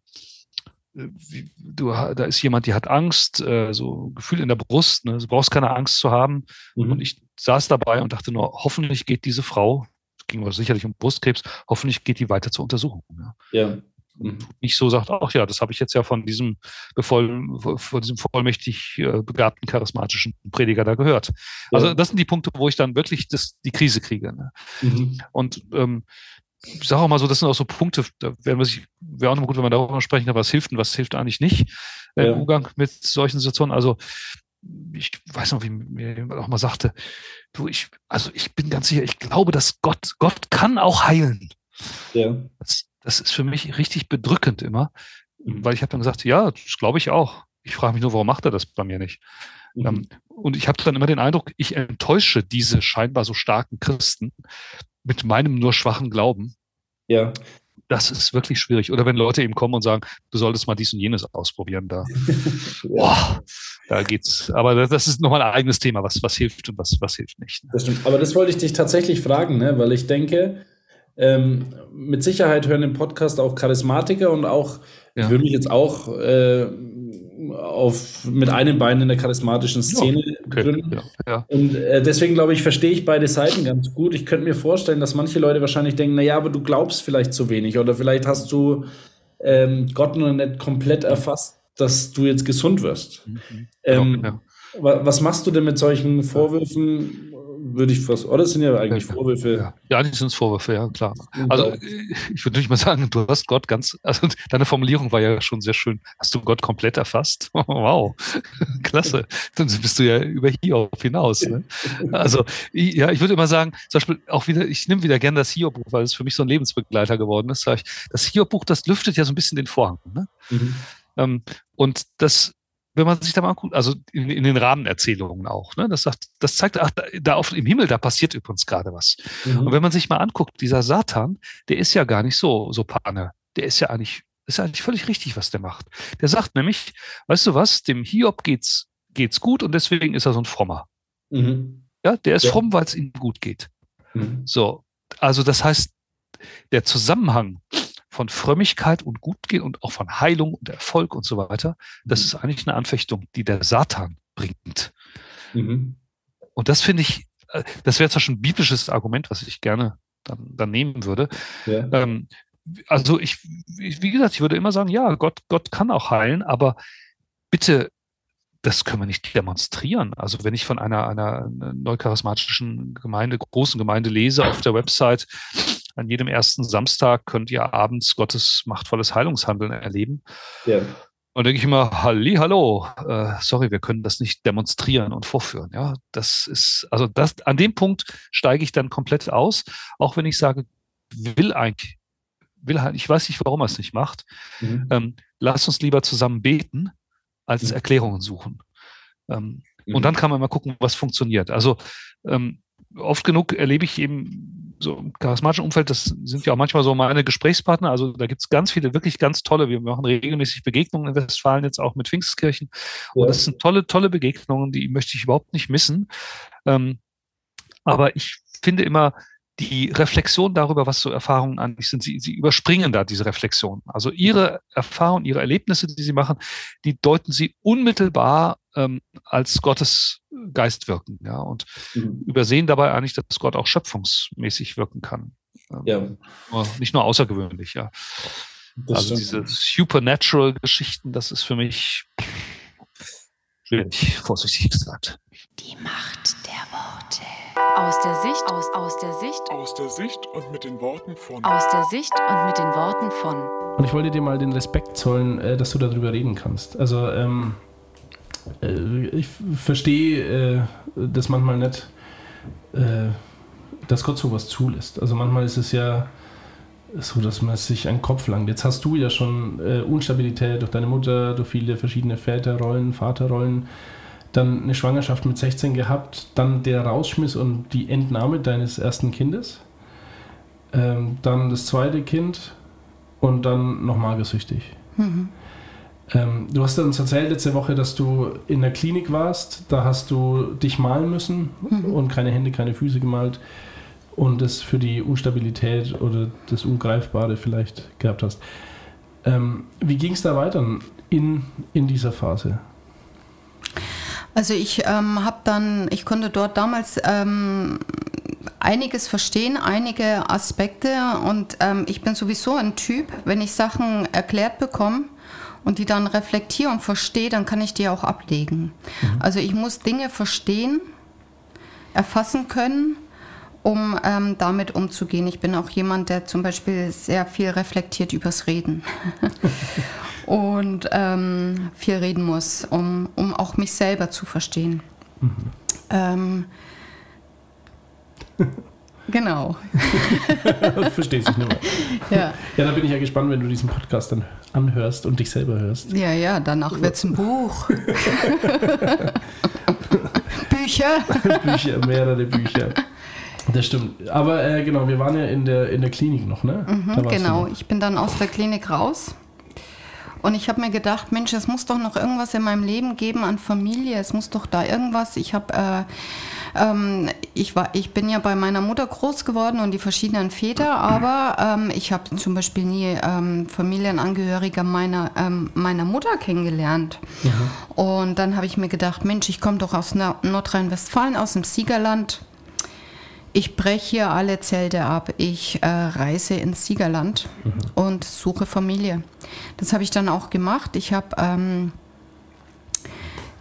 wie, du, da ist jemand, die hat Angst, äh, so ein Gefühl in der Brust, ne? du brauchst keine Angst zu haben. Mhm. Und ich saß dabei und dachte nur, hoffentlich geht diese Frau, es ging aber sicherlich um Brustkrebs, hoffentlich geht die weiter zur Untersuchung. Ja. Ja. Mhm. Nicht so sagt, ach ja, das habe ich jetzt ja von diesem, bevoll, von diesem vollmächtig äh, begabten, charismatischen Prediger da gehört. Also Ja. das sind die Punkte, wo ich dann wirklich das, die Krise kriege. Ne? Mhm. Und ähm, ich sage auch mal so, das sind auch so Punkte, da wäre auch noch gut, wenn wir darüber sprechen, was hilft und was hilft eigentlich nicht Ja. im Umgang mit solchen Situationen. Also ich weiß noch, wie mir jemand auch mal sagte, du, ich, also ich bin ganz sicher, ich glaube, dass Gott, Gott kann auch heilen. Ja. Das, das ist für mich richtig bedrückend immer, Mhm. weil ich habe dann gesagt, ja, das glaube ich auch. Ich frage mich nur, warum macht er das bei mir nicht? Mhm. Ähm, und ich habe dann immer den Eindruck, ich enttäusche diese scheinbar so starken Christen mit meinem nur schwachen Glauben. Ja. Das ist wirklich schwierig. Oder wenn Leute eben kommen und sagen, du solltest mal dies und jenes ausprobieren, da, ja. boah, da geht's. Aber das, ist nochmal ein eigenes Thema, was, was hilft und was, was hilft nicht. ne? Das stimmt. Aber das wollte ich dich tatsächlich fragen, ne? weil ich denke, ähm, mit Sicherheit hören den Podcast auch Charismatiker und auch, ich Ja. würde mich jetzt auch äh, auf, mit einem Bein in der charismatischen Szene Okay, gründen. ja, ja. Und äh, deswegen glaube ich, verstehe ich beide Seiten ganz gut. Ich könnte mir vorstellen, dass manche Leute wahrscheinlich denken, naja, aber du glaubst vielleicht zu wenig oder vielleicht hast du ähm, Gott noch nicht komplett erfasst, dass du jetzt gesund wirst. Ähm, ja. wa- Was machst du denn mit solchen Vorwürfen? Würde ich fast, oder das sind ja eigentlich Vorwürfe. Ja, eigentlich sind es Vorwürfe, ja, klar. Also äh, ich würde nicht mal sagen, du hast Gott ganz, also deine Formulierung war ja schon sehr schön. Hast du Gott komplett erfasst? Wow, klasse. Dann bist du ja über Hiob hinaus. Ne? Also ja, ich würde immer sagen, zum Beispiel auch wieder, ich nehme wieder gerne das Hiob-Buch, weil es für mich so ein Lebensbegleiter geworden ist. Das Hiob-Buch, das lüftet ja so ein bisschen den Vorhang. Ne? Mhm. Ähm, und das, wenn man sich da mal anguckt, also in, in den Rahmenerzählungen auch, ne, das sagt, das zeigt, ach, da, da auf, im Himmel, da passiert übrigens gerade was. Mhm. Und wenn man sich mal anguckt, dieser Satan, der ist ja gar nicht so, so Panne. Der ist ja eigentlich, ist ja eigentlich völlig richtig, was der macht. Der sagt nämlich, weißt du was, dem Hiob geht's, geht's gut und deswegen ist er so ein Frommer. Mhm. Ja, der ist Ja. fromm, weil es ihm gut geht. Mhm. So. Also, das heißt, der Zusammenhang von Frömmigkeit und Gutgehen und auch von Heilung und Erfolg und so weiter, das ist eigentlich eine Anfechtung, die der Satan bringt. Mhm. Und das finde ich, äh, das wäre zwar schon ein biblisches Argument, was ich gerne dann, dann nehmen würde. Ja. Ähm, also ich, ich, wie gesagt, ich würde immer sagen, ja, Gott, Gott kann auch heilen, aber bitte, das können wir nicht demonstrieren. Also wenn ich von einer, einer neucharismatischen Gemeinde, großen Gemeinde lese auf der Website, an jedem ersten Samstag könnt ihr abends Gottes machtvolles Heilungshandeln erleben. Ja. Und denke ich immer, Halli, hallo, äh, sorry, wir können das nicht demonstrieren und vorführen. Ja, das ist, also das, an dem Punkt steige ich dann komplett aus, auch wenn ich sage, will eigentlich, will halt, ich weiß nicht, warum er es nicht macht. Mhm. Ähm, lass uns lieber zusammen beten, als Mhm. Erklärungen suchen. Ähm, Mhm. Und dann kann man mal gucken, was funktioniert. Also ähm, oft genug erlebe ich eben so im charismatischen Umfeld, das sind ja auch manchmal so meine Gesprächspartner. Also da gibt es ganz viele, wirklich ganz tolle. Wir machen regelmäßig Begegnungen in Westfalen jetzt auch mit Pfingstkirchen. Und Ja. das sind tolle, tolle Begegnungen, die möchte ich überhaupt nicht missen. Ähm, aber ich finde immer, die Reflexion darüber, was so Erfahrungen eigentlich sind, sie, sie überspringen da diese Reflexion. Also ihre Erfahrungen, ihre Erlebnisse, die sie machen, die deuten sie unmittelbar ähm, als Gottes Geist wirken, ja, und Mhm. übersehen dabei eigentlich, dass Gott auch schöpfungsmäßig wirken kann. Ähm, Ja, nur- Nicht nur außergewöhnlich, ja. das also stimmt. diese Supernatural-Geschichten, das ist für mich schwierig, vorsichtig gesagt. Die Macht. Aus der Sicht, aus, aus der Sicht, Aus der Sicht und mit den Worten von aus der Sicht und mit den Worten von. Und ich wollte dir mal den Respekt zollen, äh, dass du darüber reden kannst. Also, ähm, äh, ich verstehe äh, das manchmal nicht, äh, dass Gott sowas zulässt. Also, manchmal ist es ja so, dass man sich den Kopf langt. Jetzt hast du ja schon äh, Unstabilität durch deine Mutter, durch viele verschiedene Väterrollen, Vaterrollen, dann eine Schwangerschaft mit 16 gehabt, dann der Rausschmiss und die Entnahme deines ersten Kindes, ähm, dann das zweite Kind und dann noch magersüchtig. Ähm, du hast uns erzählt letzte Woche, dass du in der Klinik warst. Da hast du dich malen müssen und keine Hände, keine Füße gemalt und das für die Unstabilität oder das Ungreifbare vielleicht gehabt hast. Ähm, wie ging es da weiter in, in dieser Phase? Also ich ähm, habe dann, ich konnte dort damals ähm, einiges verstehen, einige Aspekte und ähm, ich bin sowieso ein Typ, wenn ich Sachen erklärt bekomme und die dann reflektiere und verstehe, dann kann ich die auch ablegen. Also ich muss Dinge verstehen, erfassen können, um ähm, damit umzugehen. Ich bin auch jemand, der zum Beispiel sehr viel reflektiert übers Reden. und ähm, viel reden muss, um, um auch mich selber zu verstehen. Ähm, genau. Versteht sich nicht mehr. Ja. Ja, da bin ich ja gespannt, wenn du diesen Podcast dann anhörst und dich selber hörst. ja, ja, danach wird es ein Buch. Bücher. Bücher, mehrere Bücher. Das stimmt. Aber äh, genau, wir waren ja in der, in der Klinik noch, ne? Du Genau, ich bin dann aus der Klinik raus. Und ich habe mir gedacht, Mensch, es muss doch noch irgendwas in meinem Leben geben an Familie. Es muss doch da irgendwas. Ich habe, äh, ähm, ich war, ich bin ja bei meiner Mutter groß geworden und die verschiedenen Väter, aber ähm, ich habe zum Beispiel nie ähm, Familienangehörige meiner ähm, meiner Mutter kennengelernt. Und dann habe ich mir gedacht, Mensch, ich komme doch aus Nor- Nordrhein-Westfalen, aus dem Siegerland. Ich breche hier alle Zelte ab. Ich äh, reise ins Siegerland und suche Familie. Das habe ich dann auch gemacht. Ich habe ähm,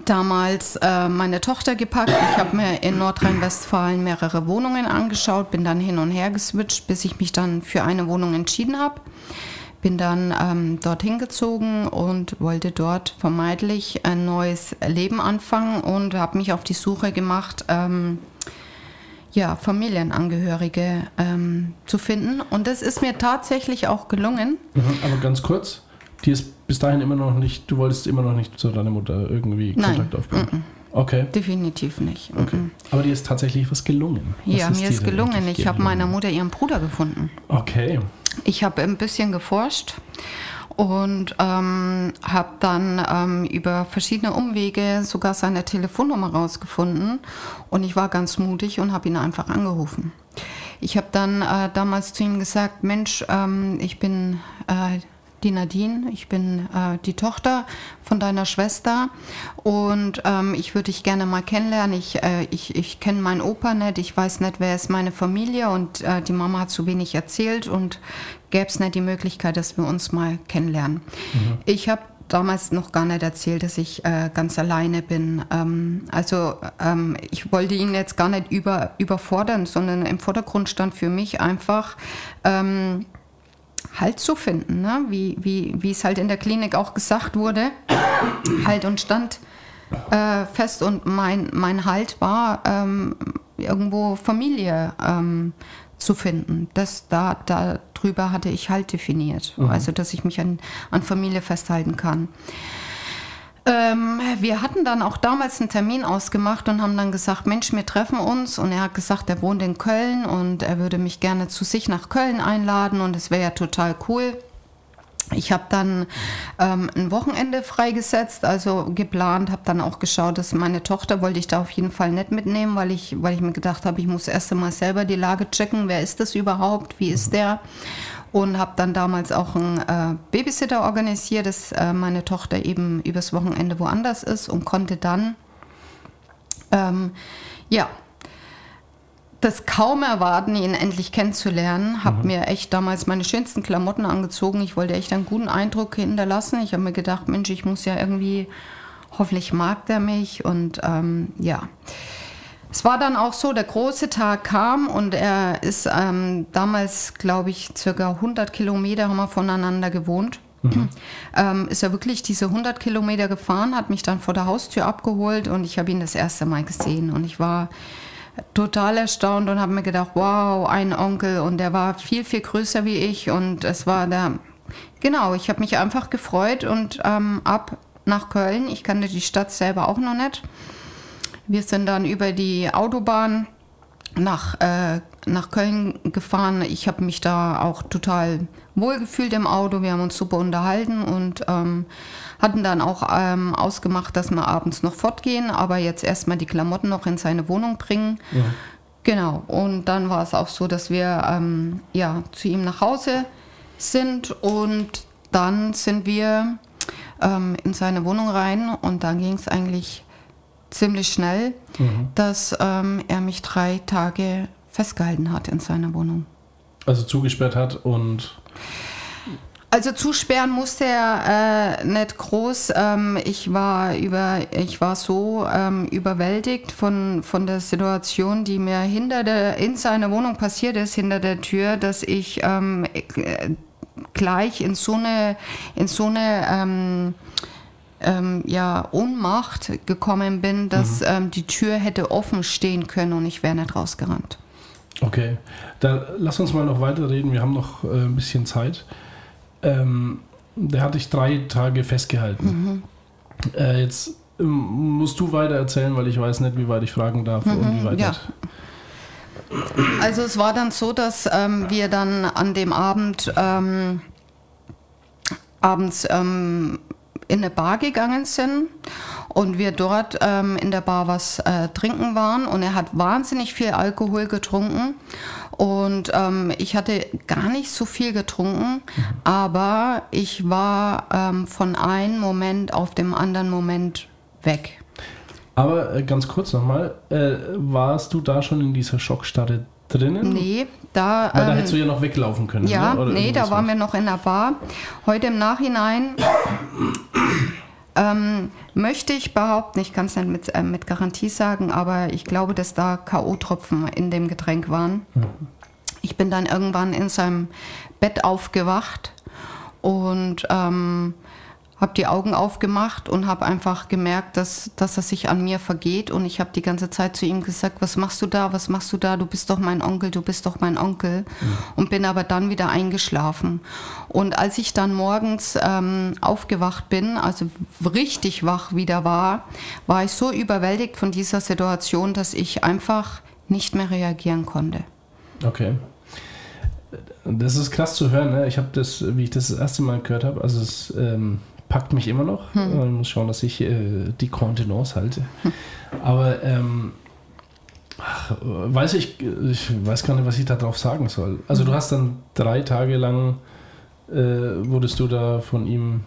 damals äh, meine Tochter gepackt. Ich habe mir in Nordrhein-Westfalen mehrere Wohnungen angeschaut, bin dann hin und her geswitcht, bis ich mich dann für eine Wohnung entschieden habe. Bin dann ähm, dorthin gezogen und wollte dort vermeintlich ein neues Leben anfangen und habe mich auf die Suche gemacht. Ähm, ja, Familienangehörige ähm, zu finden. Und das ist mir tatsächlich auch gelungen. Mhm, aber ganz kurz, die ist bis dahin immer noch nicht, du wolltest immer noch nicht zu deiner Mutter irgendwie Nein. Kontakt aufbauen. Okay. Definitiv nicht. okay. Mhm. Aber dir ist tatsächlich was gelungen. Was Ja, mir dir ist gelungen. Ich habe meiner Mutter ihren Bruder gefunden. Okay. Ich habe ein bisschen geforscht und ähm, habe dann ähm, über verschiedene Umwege sogar seine Telefonnummer rausgefunden. Und ich war ganz mutig und habe ihn einfach angerufen. Ich habe dann äh, damals zu ihm gesagt, Mensch, ähm, ich bin äh, die Nadine, ich bin äh, die Tochter von deiner Schwester und ähm, ich würde dich gerne mal kennenlernen. Ich, äh, ich, ich kenne meinen Opa nicht, ich weiß nicht, wer ist meine Familie und äh, die Mama hat zu wenig erzählt und gäbe es nicht die Möglichkeit, dass wir uns mal kennenlernen. Ich habe damals noch gar nicht erzählt, dass ich äh, ganz alleine bin. Ähm, also ähm, ich wollte ihn jetzt gar nicht über, überfordern, sondern im Vordergrund stand für mich einfach ähm, Halt zu finden, ne? wie, wie, wie es halt in der Klinik auch gesagt wurde. Halt und stand äh, fest und mein, mein Halt war ähm, irgendwo Familie ähm, zu finden. Das, da, darüber hatte ich Halt definiert. Also, dass ich mich an, an Familie festhalten kann. Ähm, wir hatten dann auch damals einen Termin ausgemacht und haben dann gesagt, Mensch, wir treffen uns. Und er hat gesagt, er wohnt in Köln und er würde mich gerne zu sich nach Köln einladen und es wäre ja total cool. Ich habe dann ähm, ein Wochenende freigesetzt, also geplant, habe dann auch geschaut, dass meine Tochter wollte ich da auf jeden Fall nicht mitnehmen, weil ich, weil ich mir gedacht habe, ich muss erst einmal selber die Lage checken, wer ist das überhaupt, wie ist der? Und habe dann damals auch einen äh, Babysitter organisiert, dass äh, meine Tochter eben übers Wochenende woanders ist und konnte dann, ähm, ja, das kaum erwarten, ihn endlich kennenzulernen. Habe mir echt damals meine schönsten Klamotten angezogen. Ich wollte echt einen guten Eindruck hinterlassen. Ich habe mir gedacht, Mensch, ich muss ja irgendwie, hoffentlich mag der mich. Und ähm, ja, es war dann auch so, der große Tag kam und er ist ähm, damals, glaube ich, circa 100 Kilometer haben wir voneinander gewohnt. Ähm, ist er wirklich diese 100 Kilometer gefahren, hat mich dann vor der Haustür abgeholt und ich habe ihn das erste Mal gesehen. Und ich war total erstaunt und habe mir gedacht, wow, ein Onkel und der war viel, viel größer wie ich und es war der, genau, ich habe mich einfach gefreut und ähm, ab nach Köln, ich kannte die Stadt selber auch noch nicht. Wir sind dann über die Autobahn nach, äh, nach Köln gefahren. Ich habe mich da auch total wohlgefühlt im Auto. Wir haben uns super unterhalten und ähm, hatten dann auch ähm, ausgemacht, dass wir abends noch fortgehen, aber jetzt erstmal die Klamotten noch in seine Wohnung bringen. Ja. Genau. Und dann war es auch so, dass wir ähm, ja, zu ihm nach Hause sind und dann sind wir ähm, in seine Wohnung rein und dann ging es eigentlich ziemlich schnell, dass ähm, er mich drei Tage festgehalten hat in seiner Wohnung. Also zugesperrt hat und Also zusperren musste er äh, nicht groß. Ähm, ich war über, ich war so ähm, überwältigt von, von der Situation, die mir hinter der, in seiner Wohnung passiert ist, hinter der Tür, dass ich ähm, äh, gleich in so eine, in so eine ähm, ja, Ohnmacht gekommen bin, dass ähm, die Tür hätte offen stehen können und ich wäre nicht rausgerannt. Okay, da lass uns mal noch weiterreden. Wir haben noch äh, ein bisschen Zeit. Ähm, der hat dich drei Tage festgehalten. Äh, jetzt ähm, musst du weiter erzählen, weil ich weiß nicht, wie weit ich fragen darf und wie weit ja. Also es war dann so, dass ähm, wir dann an dem Abend ähm, abends ähm, in eine Bar gegangen sind und wir dort ähm, in der Bar was äh, trinken waren und er hat wahnsinnig viel Alkohol getrunken und ähm, ich hatte gar nicht so viel getrunken, aber ich war ähm, von einem Moment auf dem anderen Moment weg. Aber äh, ganz kurz nochmal, äh, warst du da schon in dieser Schockstarre drinnen? Nee, da. Weil da ähm, hättest du ja noch weglaufen können. Ja, ne? Oder nee, da waren was. wir noch in der Bar. Heute im Nachhinein ähm, möchte ich behaupten, ich kann es nicht mit, äh, mit Garantie sagen, aber ich glaube, dass da K.O.-Tropfen in dem Getränk waren. Ich bin dann irgendwann in seinem Bett aufgewacht und ähm, habe die Augen aufgemacht und habe einfach gemerkt, dass, dass er sich an mir vergeht. Und ich habe die ganze Zeit zu ihm gesagt, was machst du da, was machst du da, du bist doch mein Onkel, du bist doch mein Onkel. Und bin aber dann wieder eingeschlafen. Und als ich dann morgens ähm, aufgewacht bin, also richtig wach wieder war, war ich so überwältigt von dieser Situation, dass ich einfach nicht mehr reagieren konnte. Okay. Das ist krass zu hören. Ne? Ich habe das, wie ich das das erste Mal gehört habe, also es ähm, packt mich immer noch. Hm. Ich muss schauen, dass ich äh, die Kontenance halte. Aber ähm, ach, weiß ich, ich weiß gar nicht, was ich darauf sagen soll. Also Hm. du hast dann drei Tage lang äh, wurdest du da von ihm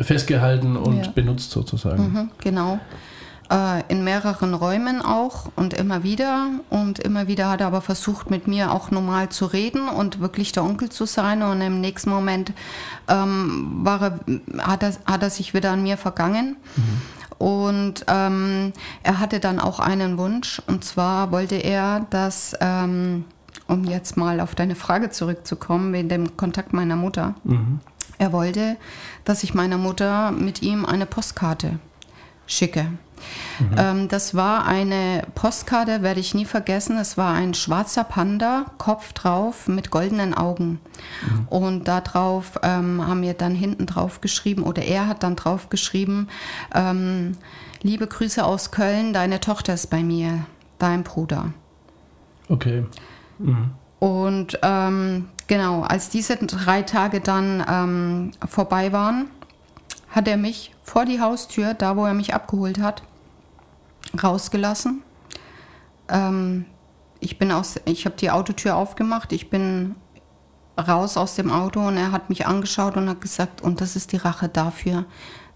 festgehalten und Ja. benutzt sozusagen. Mhm, genau. Äh, in mehreren Räumen auch und immer wieder. Und immer wieder hat er aber versucht, mit mir auch normal zu reden und wirklich der Onkel zu sein. Und im nächsten Moment ähm, war er, hat, er, hat er sich wieder an mir vergangen. Und ähm, er hatte dann auch einen Wunsch. Und zwar wollte er, dass, ähm, um jetzt mal auf deine Frage zurückzukommen, wegen dem Kontakt meiner Mutter. Er wollte, dass ich meiner Mutter mit ihm eine Postkarte schicke. Ähm, das war eine Postkarte, werde ich nie vergessen. Es war ein schwarzer Panda, Kopf drauf mit goldenen Augen. Und darauf ähm, haben wir dann hinten drauf geschrieben, oder er hat dann drauf geschrieben, ähm, liebe Grüße aus Köln, deine Tochter ist bei mir, dein Bruder. Okay. Und ähm, genau, als diese drei Tage dann ähm, vorbei waren, hat er mich vor die Haustür, da wo er mich abgeholt hat, rausgelassen. Ähm, ich ich habe die Autotür aufgemacht, ich bin raus aus dem Auto und er hat mich angeschaut und hat gesagt, und das ist die Rache dafür,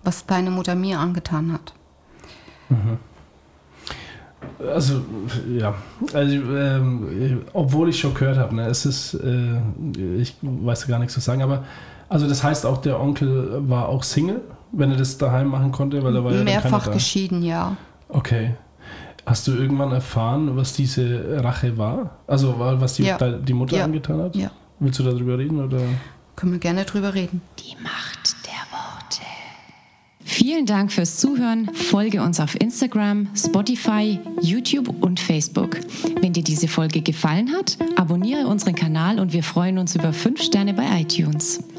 was deine Mutter mir angetan hat. Also, ja, also, ähm, obwohl ich schon gehört habe, ne, es ist, äh, ich weiß gar nichts zu sagen, aber, also das heißt auch, der Onkel war auch Single, wenn er das daheim machen konnte, weil er war ja Mehrfach da. geschieden, ja. Okay. Hast du irgendwann erfahren, was diese Rache war? Also, was die, Ja. die Mutter Ja. angetan hat? Ja. Willst du darüber reden? Oder? Können wir gerne drüber reden. Die Macht der Worte. Vielen Dank fürs Zuhören. Folge uns auf Instagram, Spotify, YouTube und Facebook. Wenn dir diese Folge gefallen hat, abonniere unseren Kanal und wir freuen uns über 5 Sterne bei iTunes.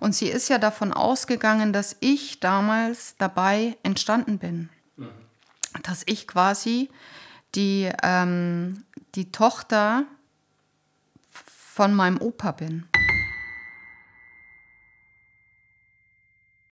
Und sie ist ja davon ausgegangen, dass ich damals dabei entstanden bin. Dass ich quasi die, ähm, die Tochter von meinem Opa bin.